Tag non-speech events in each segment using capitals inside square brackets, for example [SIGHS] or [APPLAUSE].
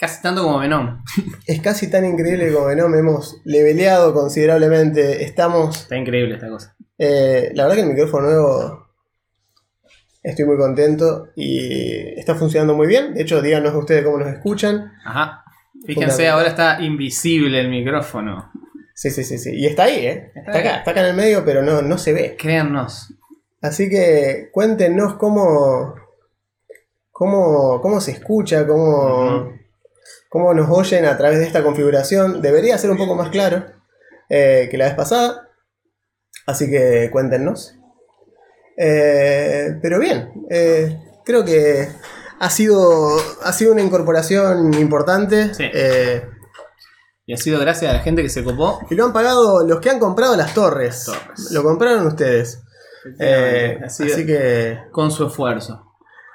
Casi tanto como Venom. es casi tan increíble como Venom. Hemos leveleado considerablemente. Estamos. Está increíble esta cosa. eh, la verdad que el micrófono nuevo. Estoy muy contento y está funcionando muy bien. De hecho, díganos ustedes cómo nos escuchan. Ajá. Fíjense, ahora está invisible el micrófono. Sí, sí, sí, sí. Y está ahí, ¿eh? Está acá, está acá en el medio, pero no, no se ve. Créannos. Así que cuéntenos cómo, cómo, cómo se escucha, cómo. Cómo nos oyen a través de esta configuración. Debería ser un poco más claro eh, que la vez pasada. Así que cuéntenos. Eh, pero bien, eh, creo que ha sido, ha sido una incorporación importante. Sí. Y ha sido gracias a la gente que se copó. y lo han pagado los que han comprado las torres. Torres. Lo compraron ustedes. Sido así que Con su esfuerzo.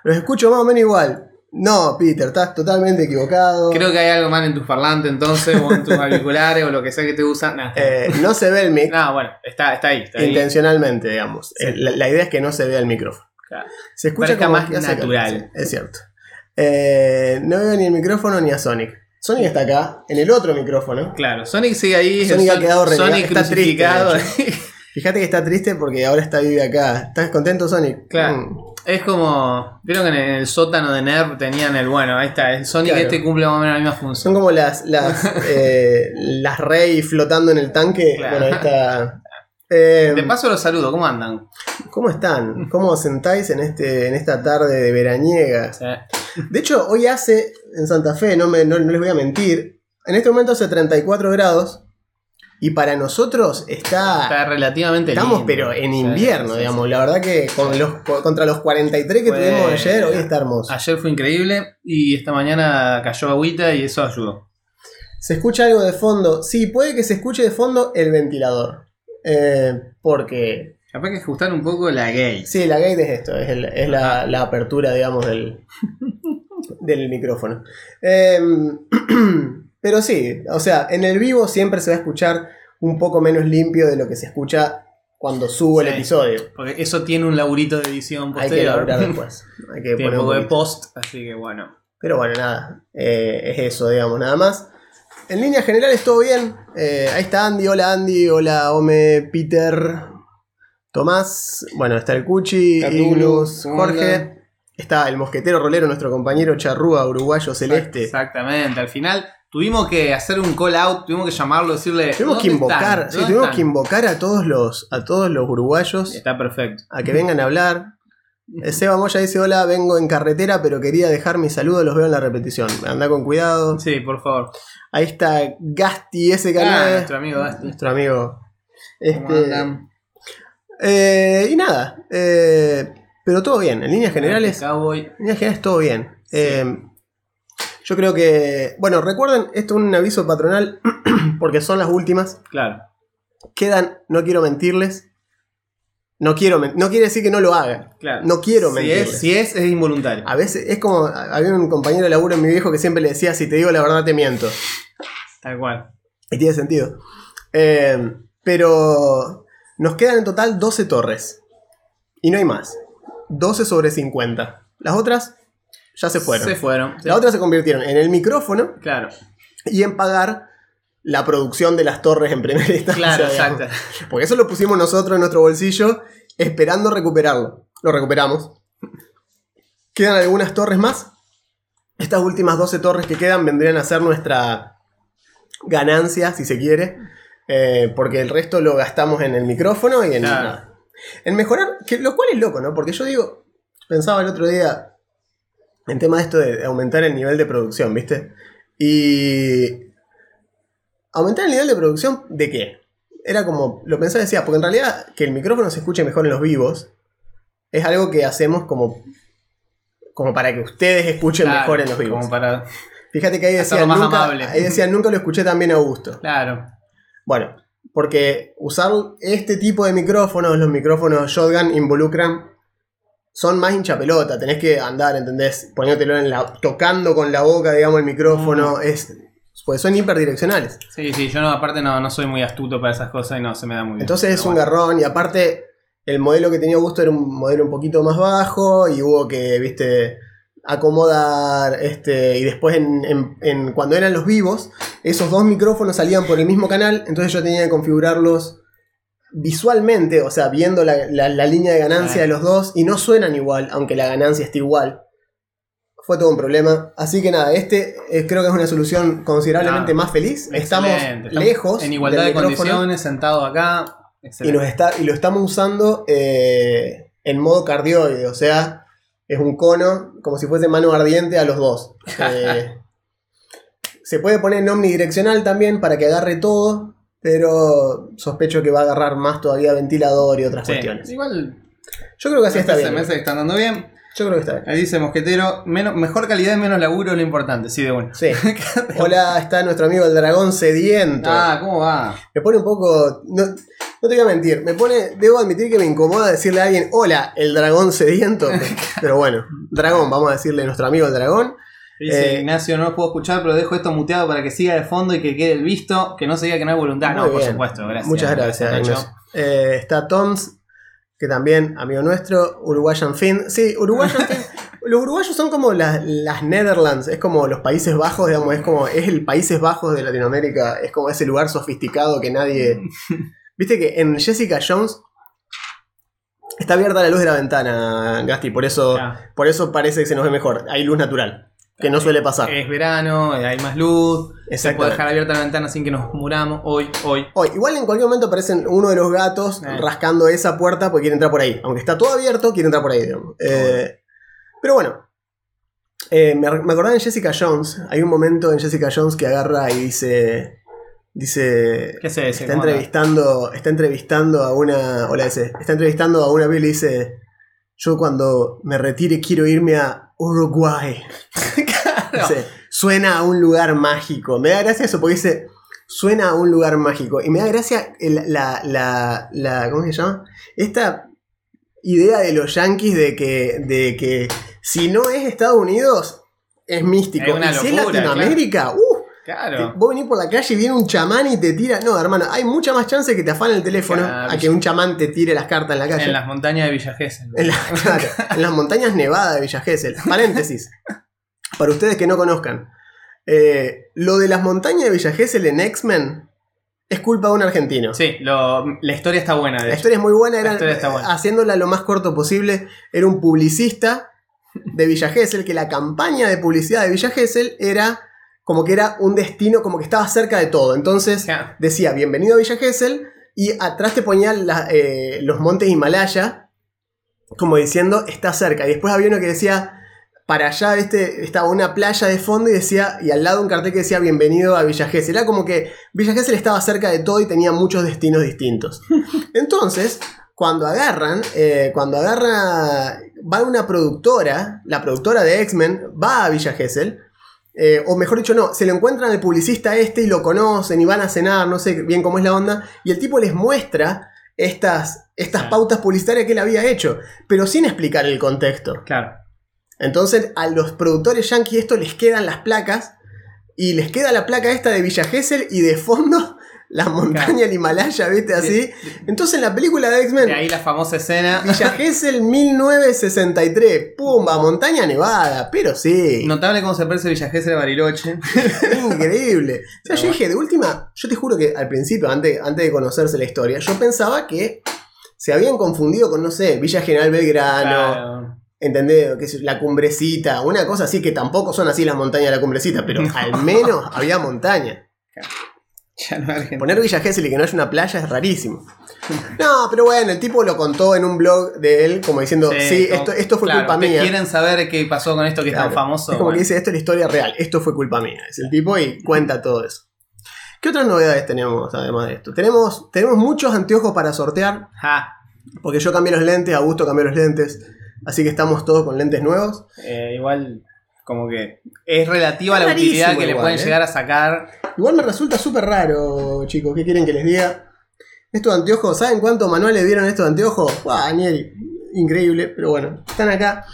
los escucho más o menos igual. No, Peter, estás totalmente equivocado. Creo que hay algo mal en tus parlantes entonces, o en tus [LAUGHS] auriculares, o lo que sea que te usan. Nah, Eh, no se ve el mic No, bueno, está, está ahí. Está ahí. intencionalmente, digamos. Sí. Eh, La, la idea es que no se vea el micrófono. Claro. Se escucha como más natural. es cierto. Eh, no veo ni el micrófono ni a Sonic. Sonic está acá, en el otro micrófono. Claro, Sonic sigue ahí. Sonic ha quedado relegado, Sonic está triste, Fíjate que está triste porque ahora está vive acá. ¿Estás contento, Sonic? Claro. Mm. Es como. Vieron que en el sótano de Nerv tenían el. Bueno, ahí está. El Sonic Claro. este cumple más o menos la misma Son función. como las, las, [LAUGHS] eh, las Rey flotando en el tanque. Claro. Bueno, ahí está. Eh, De paso los saludo, ¿cómo andan? ¿Cómo están? ¿Cómo os sentáis en, este, en esta tarde de veraniega? De hecho, hoy hace en Santa Fe, no, me, no, no les voy a mentir, en este momento hace 34 grados y para nosotros está... está relativamente Estamos lindo. pero en invierno, sí, digamos. sí. La verdad que con los, co- contra los 43 que tuvimos ayer, hoy está hermoso. Ayer fue increíble y esta mañana cayó agüita y eso ayudó. ¿Se escucha algo de fondo? Sí, puede que se escuche de fondo el ventilador. Eh, porque... Capaz que ajustar un poco la gate. Sí, la gate es esto, es, el- es la, la apertura, digamos, del, [LAUGHS] del micrófono. Em, [CLEARS THROAT] pero sí, o sea, en el vivo siempre se va a escuchar un poco menos limpio de lo que se escucha cuando subo el episodio. Porque eso tiene un laburito de edición Hay que posterior. elaborar [LAUGHS] después. Hay que tiene poner un poco de post, así que bueno. Pero bueno, nada, eh, es eso, digamos, nada más. En líneas generales todo bien. Eh, ahí está Andy, hola Andy, hola Ome, Peter, Tomás, bueno, está el Cuchi, ¿cómo Jorge. Está el mosquetero rolero, nuestro compañero charrúa uruguayo celeste. Exactamente. Al final tuvimos que hacer un call out, tuvimos que llamarlo, decirle. Tuvimos que "¿Dónde invocar, sí, ¿Dónde tuvimos están?". que invocar a todos los, a todos los uruguayos Está perfecto. a que vengan a hablar. Eh, Seba Moya dice, hola, vengo en carretera, pero quería dejar mi saludo, los veo en la repetición. Anda con cuidado. Sí, por favor. Ahí está Gasti SK9. Ah, nuestro amigo Dusty. nuestro amigo. ¿Cómo Este, eh, y nada. eh, pero todo bien. En líneas generales. Cowboy. En líneas generales todo bien. Eh, yo creo que. Bueno, recuerden, esto es un aviso patronal. [CLEARS THROAT] Porque son las últimas. Claro. Quedan, no quiero mentirles. No quiero no quiere decir que no lo hagan. Claro. No quiero si mentirles. es, si es, es involuntario. A veces es como. Había un compañero de laburo en mi viejo que siempre le decía: Si te digo la verdad, te miento. Tal cual. Y tiene sentido. Eh, pero nos quedan en total 12 torres. Y no hay más. 12 sobre 50. Las otras ya se fueron. Se fueron. sí. Las otras se convirtieron en el micrófono Claro. y en pagar la producción de las torres en primera [LAUGHS] instancia. Claro, digamos. exacto. Porque eso lo pusimos nosotros en nuestro bolsillo esperando recuperarlo. Lo recuperamos. Quedan algunas torres más. Estas últimas 12 torres que quedan vendrían a ser nuestra ganancia, si se quiere. eh, porque el resto lo gastamos en el micrófono y en, Claro. en mejorar. Que, lo cual es loco, ¿no? Porque yo digo, pensaba el otro día en tema de esto de aumentar el nivel de producción, ¿viste? Y. ¿Aumentar el nivel de producción de qué? Era como, lo pensaba y decía, porque en realidad que el micrófono se escuche mejor en los vivos es algo que hacemos como, como para que ustedes escuchen Claro, mejor en los vivos. Como para. Fíjate que ahí decía, Hacerlo más nunca, amable. ahí decía, nunca lo escuché tan bien a Augusto. Claro. Bueno, porque usar este tipo de micrófonos, los micrófonos shotgun, involucran. Son más hincha pelota, tenés que andar, ¿entendés? Poniéndotelo en la. tocando con la boca, digamos, el Mm. micrófono. Es. Pues son hiperdireccionales. Sí, sí, yo no, aparte no, no soy muy astuto para esas cosas y no se me da muy bien. Entonces es un garrón. Y aparte, el modelo que tenía Augusto era un modelo un poquito más bajo. Y hubo que, viste, acomodar. Este. Y después en, en- en- cuando eran los vivos, esos dos micrófonos salían por el mismo canal. Entonces yo tenía que configurarlos visualmente, o sea, viendo la, la- la línea de ganancia de los dos. Y no suenan igual, aunque la ganancia esté igual. Fue todo un problema. Así que nada, este eh, creo que es una solución considerablemente más feliz. Estamos Excelente. Estamos lejos. En igualdad del de micrófono condiciones, sentado acá. Y, Excelente. nos está, y lo estamos usando eh, en modo cardioide, o sea, es un cono como si fuese mano ardiente a los dos. [LAUGHS] Eh, se puede poner en omnidireccional también para que agarre todo, pero sospecho que va a agarrar más todavía ventilador y otras Sí, cuestiones. Igual, Yo creo que así está este bien. semestre están dando bien. Yo creo que está bien. Ahí dice Mosquetero, menos, mejor calidad y menos laburo es lo importante. Sí, de bueno. Sí. [LAUGHS] Hola, está nuestro amigo el dragón sediento. Ah, ¿cómo va? Me pone un poco. No, no te voy a mentir. Me pone. Debo admitir que me incomoda decirle a alguien, hola, el dragón sediento. [LAUGHS] Pero bueno, dragón, vamos a decirle a nuestro amigo el dragón. Dice Eh, Ignacio, no lo puedo escuchar, pero dejo esto muteado para que siga de fondo y que quede el visto, que no se diga que no hay voluntad. No, por bien. supuesto, gracias. Muchas gracias, Nacho. Ignacio. Eh, está Toms, que también, amigo nuestro, Uruguayan Fin. Sí, Uruguayan Fin. [LAUGHS] Los uruguayos son como las, las Netherlands, es como los Países Bajos, digamos, es como, es el Países Bajos de Latinoamérica, es como ese lugar sofisticado que nadie. [LAUGHS] Viste que en Jessica Jones está abierta la luz de la ventana, Gasti, por eso, Ya. por eso parece que se nos ve mejor. Hay luz natural, que no suele pasar. Es verano, hay más luz, se puede dejar abierta la ventana sin que nos muramos. Hoy, hoy. Hoy, igual en cualquier momento aparecen uno de los gatos Eh. rascando esa puerta porque quiere entrar por ahí. Aunque está todo abierto, quiere entrar por ahí. digamos. Eh, pero bueno. Eh, me, me acordaba en Jessica Jones. Hay un momento en Jessica Jones que agarra y dice. Dice. ¿Qué? Está entrevistando. Está entrevistando a una. Hola ese. Está entrevistando a una piba y dice. Yo cuando me retire quiero irme a Uruguay. [LAUGHS] Dice, suena a un lugar mágico. Me da gracia eso porque dice, suena a un lugar mágico. Y me da gracia el- la, la, la- ¿cómo se llama? Esta idea de los yankees de que, de que si no es Estados Unidos, es místico. Es una y si es Latinoamérica, te- Claro. vos venís por la calle y viene un chamán y te tira. No, hermano, hay mucha más chance que te afanen el teléfono Claro. a que un chamán te tire las cartas en la calle. En las montañas de Villa Gesell. En, la- [LAUGHS] claro, en las montañas nevadas de Villa Gesell. Paréntesis. Para ustedes que no conozcan. eh, lo de las montañas de Villa Gesell en X-Men es culpa de un argentino. Sí, lo- la historia está buena, de La hecho. historia es muy buena, La era, historia está buena. haciéndola lo más corto posible. Era un publicista de Villa Gesell, que la campaña de publicidad de Villa Gesell era como que era un destino, como que estaba cerca de todo. Entonces decía, bienvenido a Villa Gesell, y atrás te ponían la- eh, los montes Himalaya, como diciendo, está cerca. Y después había uno que decía, para allá este, estaba una playa de fondo y decía, y al lado un cartel que decía, bienvenido a Villa Gesell. Era como que Villa Gesell estaba cerca de todo y tenía muchos destinos distintos. [LAUGHS] Entonces, cuando agarran, eh, cuando agarra, va una productora, la productora de X-Men, va a Villa Gesell, eh, o mejor dicho, no, se lo encuentran al publicista este y lo conocen y van a cenar, no sé bien cómo es la onda, y el tipo les muestra estas, estas Claro. pautas publicitarias que él había hecho, pero sin explicar el contexto. Claro. Entonces a los productores yankees esto les quedan las placas y les queda la placa esta de Villa Gesell y de fondo la montaña del Himalaya, ¿viste? Así. Entonces en la película de X-Men, De ahí la famosa escena. Villa Gesell 1963, pumba, montaña nevada, pero sí. Notable cómo se parece Villa Gesell a Bariloche. [LAUGHS] Increíble. O sea, yo bueno. dije, de última, yo te juro que al principio, antes, antes de conocerse la historia, yo pensaba que se habían confundido con, no sé, Villa General Belgrano, Claro. ¿entendés? Que es la cumbrecita, una cosa así que tampoco son así las montañas de la cumbrecita, pero [LAUGHS] al menos había montaña. [LAUGHS] Ya no es Argentina. Poner Villa Gesell y que no haya una playa es rarísimo. No, pero bueno, el tipo lo contó en un blog de él, como diciendo, sí, como- esto, esto fue claro, culpa mía. quieren saber qué pasó con esto que es Claro. tan famoso? Es como Bueno. que dice, esto es la historia real, esto fue culpa mía. Es el tipo y cuenta todo eso. ¿Qué otras novedades tenemos además de esto? Tenemos, tenemos muchos anteojos para sortear, porque yo cambié los lentes, Augusto cambió los lentes, así que estamos todos con lentes nuevos. Eh, igual como que es relativa a la utilidad que le igual, pueden ¿eh? llegar a sacar. Igual me resulta súper raro, chicos. ¿Qué quieren que les diga? Estos anteojos, ¿saben cuántos manuales dieron estos anteojos? ¡Guau, Daniel! Increíble, pero bueno, están acá.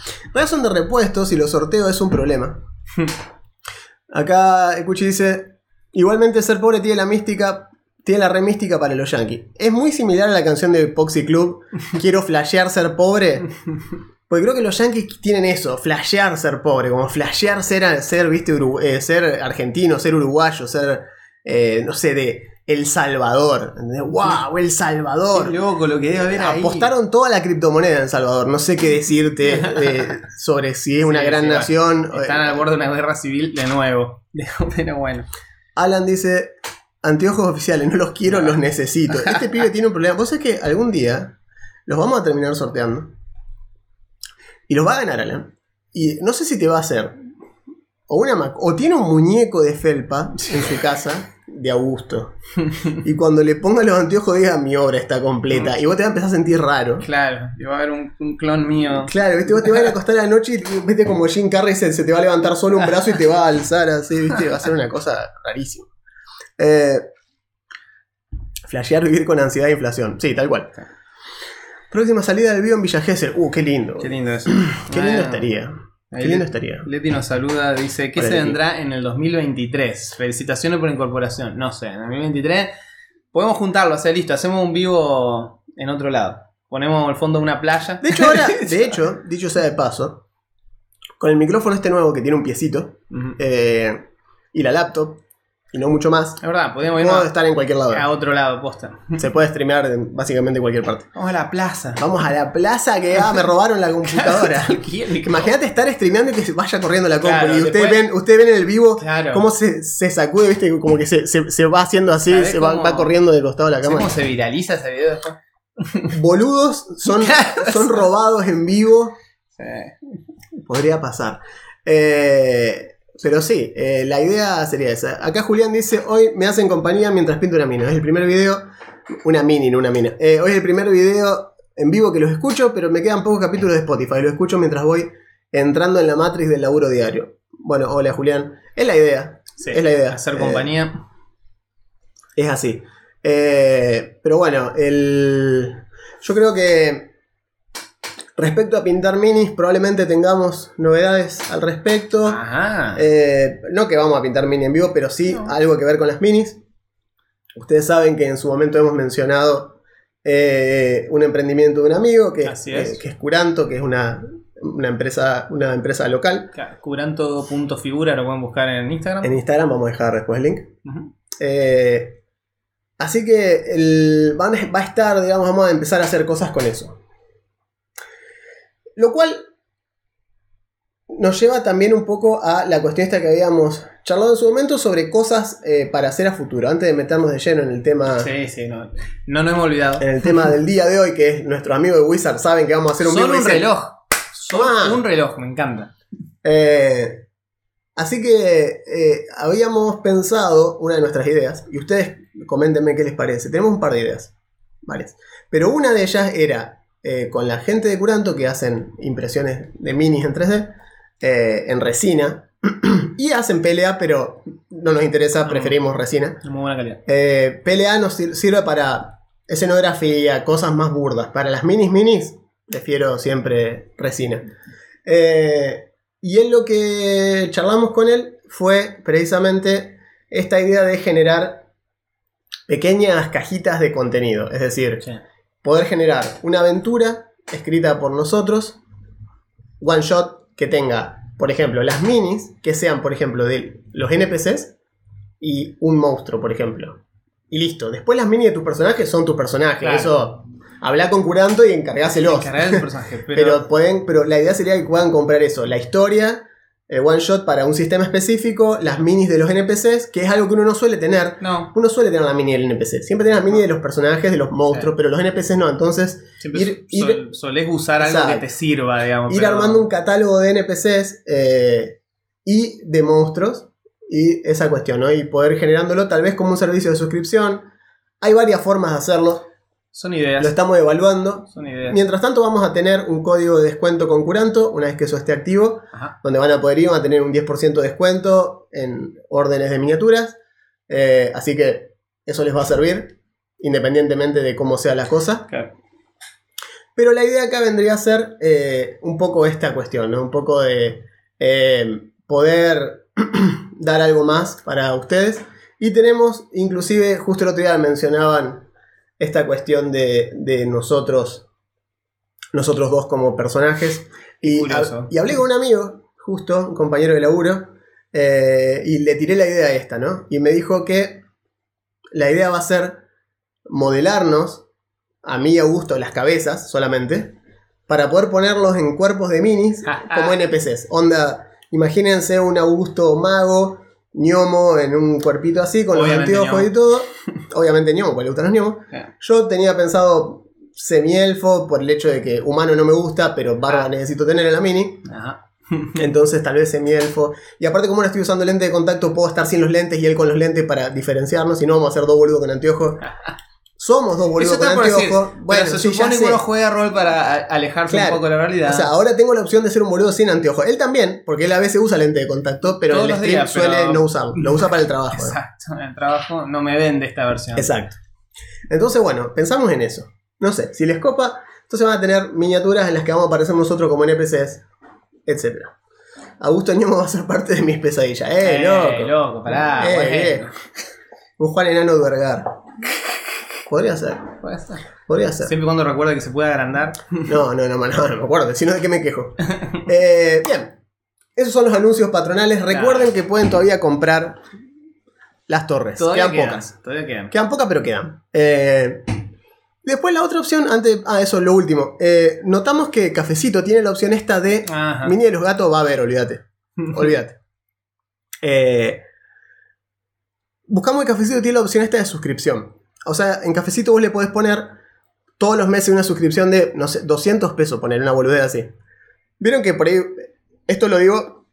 Son de repuestos y los sorteos es un problema. [LAUGHS] Acá Ecuchi dice: Igualmente ser pobre tiene la mística. Tiene la remística para los yankees. Es muy similar a la canción de Poxy Club. [LAUGHS] Quiero flashear ser pobre. [LAUGHS] Porque creo que los yankees tienen eso, flashear ser pobre, como flashear ser, ser, ¿viste? Eh, ser argentino, ser uruguayo, ser, eh, no sé, de El Salvador. ¡Wow! El Salvador. Qué loco lo que debe haber ahí. Apostaron toda la criptomoneda en El Salvador. No sé qué decirte eh, [LAUGHS] sobre si es una Sí, gran sí, nación. Están al borde de una guerra civil de nuevo. [LAUGHS] Pero bueno. Alan dice: Anteojos oficiales, no los quiero, los necesito. Este [LAUGHS] pibe tiene un problema. Vos sabés que algún día los vamos a terminar sorteando. Y los va a ganar Alan. Y no sé si te va a hacer. O una. O tiene un muñeco de felpa en su casa. De Augusto. [LAUGHS] Y cuando le ponga los anteojos diga mi obra está completa. Y vos te vas a empezar a sentir raro. Claro, y va a haber un, un clon mío. Claro, ¿viste? vos te vas a acostar a la noche y viste como Jim Carrey se, se te va a levantar solo un brazo y te va a alzar así, ¿viste? Va a ser una cosa rarísima. Eh, flashear vivir con ansiedad e inflación. Sí, tal cual. Próxima salida del vivo en Villa Gesell. Uh, qué lindo. Qué lindo eso. [CLEARS THROAT] Qué lindo estaría. Qué lindo estaría. Leti nos saluda, dice, ¿qué Hola, se Leti. vendrá en el 2023? Felicitaciones por incorporación. No sé, en el 2023 podemos juntarlo, hacer listo, hacemos un vivo en otro lado. Ponemos el fondo de una playa. De hecho, ahora, [LAUGHS] de hecho, dicho sea de paso, con el micrófono este nuevo que tiene un piecito eh, y la laptop y no mucho más, Es verdad, podemos puedo irnos estar en cualquier lado. a otro lado, posta. Se puede streamear en básicamente cualquier parte. Vamos a la plaza. Vamos a la plaza que ah, me robaron la computadora. [LAUGHS] Imagínate estar streameando y que se vaya corriendo la compu. Claro, y ustedes después- ven, ustedes ven en el vivo Claro. cómo se, se sacude, viste, como que se, se- se va haciendo así, ¿Sabés se va, corriendo de costado de la ¿Sabes cámara. cómo se viraliza ese video después? Boludos son, [LAUGHS] son robados en vivo. Sí. Podría pasar. Eh, pero sí, eh, la idea sería esa. Acá Julián dice, hoy me hacen compañía mientras pinto una mina. Es el primer video, una mini, no una mina. Eh, hoy es el primer video en vivo que los escucho, pero me quedan pocos capítulos de Spotify. Lo escucho mientras voy entrando en la matriz del laburo diario. Bueno, hola Julián. Es la idea. Sí, Es la idea. Hacer Eh, compañía. Es así. Eh, pero bueno, el... yo creo que respecto a pintar minis, probablemente tengamos novedades al respecto. Ajá. Eh, no que vamos a pintar mini en vivo, pero sí No. algo que ver con las minis. Ustedes saben que en su momento hemos mencionado eh, un emprendimiento de un amigo que, Así es. eh, que es Curanto, que es una, una empresa, una empresa local. Curanto.figura lo pueden buscar en Instagram. En Instagram vamos a dejar después el link. Eh, así que el, van va a estar, digamos, vamos a empezar a hacer cosas con eso. Lo cual nos lleva también un poco a la cuestión esta que habíamos charlado en su momento sobre cosas eh, para hacer a futuro. Antes de meternos de lleno en el tema, Sí, sí, no. No nos hemos olvidado. en el tema del día de hoy, que es nuestro amigo de Wizard, saben que vamos a hacer un Son un dicen, reloj. Son Ah. un reloj, me encanta. Eh, así que eh, habíamos pensado una de nuestras ideas, y ustedes coméntenme qué les parece. Tenemos un par de ideas, varias. Pero una de ellas era eh, con la gente de Curanto que hacen impresiones de minis en 3D, eh, en resina, [CLEARS THROAT] y hacen PLA, pero no nos interesa, No. preferimos resina. De muy buena calidad. Eh, PLA nos sir- sirve para escenografía, cosas más burdas. Para las minis minis, prefiero siempre resina. Y él lo que charlamos con él fue precisamente esta idea de generar pequeñas cajitas de contenido. Es decir, Sí. Poder generar una aventura escrita por nosotros, one shot, que tenga, por ejemplo, las minis, que sean, por ejemplo, de los NPCs y un monstruo, por ejemplo. Y listo. Después las minis de tus personajes son tus personajes. Claro. Eso, habla con Curanto y encargáselos. Encargar el personaje. [LAUGHS] Pero, Pero, pueden, pero la idea sería que puedan comprar eso, la historia, el one shot para un sistema específico, las minis de los NPCs, que es algo que uno no suele tener. no, Uno suele tener la mini del NPC, siempre tiene la mini de los personajes, de los monstruos, Sí. pero los NPCs no. Entonces, siempre ir- sol- ir- solés usar algo que te sirva, digamos. ir pero- armando un catálogo de NPCs eh, y de monstruos y esa cuestión, ¿no? Y poder generándolo tal vez como un servicio de suscripción. Hay varias formas de hacerlo. Son ideas. Lo estamos evaluando. Son ideas. Mientras tanto vamos a tener un código de descuento con Curanto, una vez que eso esté activo, Ajá. donde van a poder ir, van a tener un 10% de descuento en órdenes de miniaturas. Eh, así que eso les va a servir, independientemente de cómo sea la cosa. Claro. Pero la idea acá vendría a ser eh, un poco esta cuestión, ¿no? Un poco de eh, poder [CLEARS THROAT] dar algo más para ustedes. Y tenemos, inclusive, justo el otro día mencionaban esta cuestión de, de nosotros, nosotros dos como personajes. Y, Curioso. hab- y hablé con un amigo, justo, un compañero de laburo, eh, y le tiré la idea esta, ¿no? Y me dijo que la idea va a ser modelarnos, a mí y a Augusto, las cabezas solamente, para poder ponerlos en cuerpos de minis [LAUGHS] como NPCs. Onda, imagínense un Augusto mago, ñomo, en un cuerpito así, con Obviamente los anteojos y todo. Obviamente ñomo, porque le gustan los. Claro. Yo tenía pensado semi-elfo por el hecho de que humano no me gusta, pero barba Ah. necesito tener en la mini. Ajá. [LAUGHS] [LAUGHS] Entonces tal vez semi-elfo. Y aparte como no estoy usando lente de contacto, puedo estar sin los lentes y él con los lentes para diferenciarnos. Si no, vamos a ser dos boludos con anteojos. [LAUGHS] Somos dos boludos con anteojos. Bueno, se sí, supone que uno juega rol para alejarse Claro. un poco de la realidad. O sea, ahora tengo la opción de ser un boludo sin anteojos. Él también, porque él a veces usa lente de contacto, pero Todos el stream días, suele pero- no usarlo. Lo usa para el trabajo. ¿eh? Exacto. En el trabajo no me vende esta versión. Exacto. Entonces, bueno, pensamos en eso. No sé, si les copa, entonces van a tener miniaturas en las que vamos a aparecer nosotros como NPCs, etc. Augusto Ñomo va a ser parte de mis pesadillas. ¡Eh, loco! loco, pará. Eh, bueno. eh. Un Juan Enano Duergar. Podría ser, Puede ser. podría ser. Siempre y cuando recuerde que se puede agrandar. No, no, no, no, no, me acuerdo, si no de qué me quejo. [LAUGHS] Eh, bien, esos son los anuncios patronales. Recuerden que pueden todavía comprar las torres. Todavía quedan quedan. pocas. Todavía quedan. Quedan pocas, pero quedan. Eh, después la otra opción, antes. Ah, eso, lo último. Eh, notamos que Cafecito tiene la opción esta de. Ajá. Mini de los gatos va a haber, olvídate. [LAUGHS] Olvídate. Eh, buscamos que Cafecito tiene la opción esta de suscripción. O sea, en Cafecito vos le podés poner todos los meses una suscripción de, no sé, 200 pesos, poner una boludez así. Vieron que por ahí, esto lo digo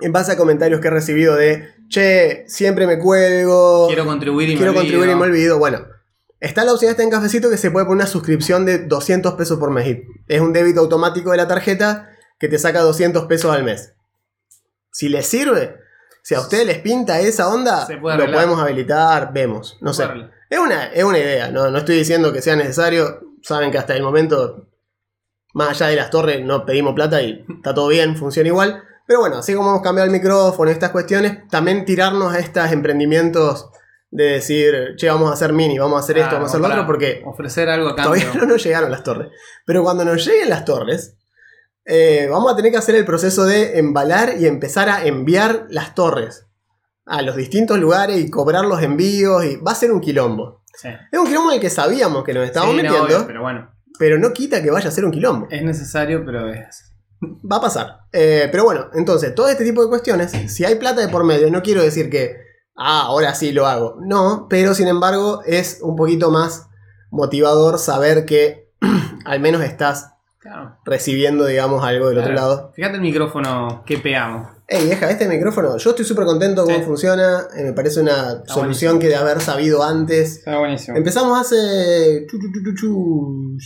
en base a comentarios que he recibido de, che, siempre me cuelgo, Quiero contribuir y quiero me contribuir y olvido. me olvido. Bueno, está la opción esta en Cafecito que se puede poner una suscripción de 200 pesos por mes. Es un débito automático de la tarjeta que te saca 200 pesos al mes. Si les sirve, si a ustedes les pinta esa onda, puede lo podemos habilitar, vemos. No sé. Es una, es una idea, no, no estoy diciendo que sea necesario. Saben que hasta el momento, más allá de las torres, no pedimos plata y está todo bien, funciona igual. Pero bueno, así como hemos cambiado el micrófono y estas cuestiones, también tirarnos a estos emprendimientos de decir, che, vamos a hacer mini, vamos a hacer esto, claro, vamos a hacer lo otro, porque Ofrecer algo a cambio. todavía no nos llegaron las torres. Pero cuando nos lleguen las torres, eh, vamos a tener que hacer el proceso de embalar y empezar a enviar las torres a los distintos lugares y cobrar los envíos. Y va a ser un quilombo. Sí. Es un quilombo en el que sabíamos que nos estábamos Sí, no, metiendo, obvio, pero bueno, pero no quita que vaya a ser un quilombo. es necesario, pero es. Va a pasar. Eh, pero bueno, entonces, todo este tipo de cuestiones, si hay plata de por medio, no quiero decir que, ah, ahora sí lo hago. No, pero sin embargo es un poquito más motivador saber que [CLEARS THROAT] al menos estás Claro. recibiendo, digamos, algo del otro lado. Fíjate el micrófono que pegamos. Ey, deja este micrófono. Yo estoy súper contento con Sí. cómo funciona. eh, me parece una solución buenísimo. que de haber sabido antes. Está buenísimo. Empezamos hace. chu, chu, chu, chu, chu,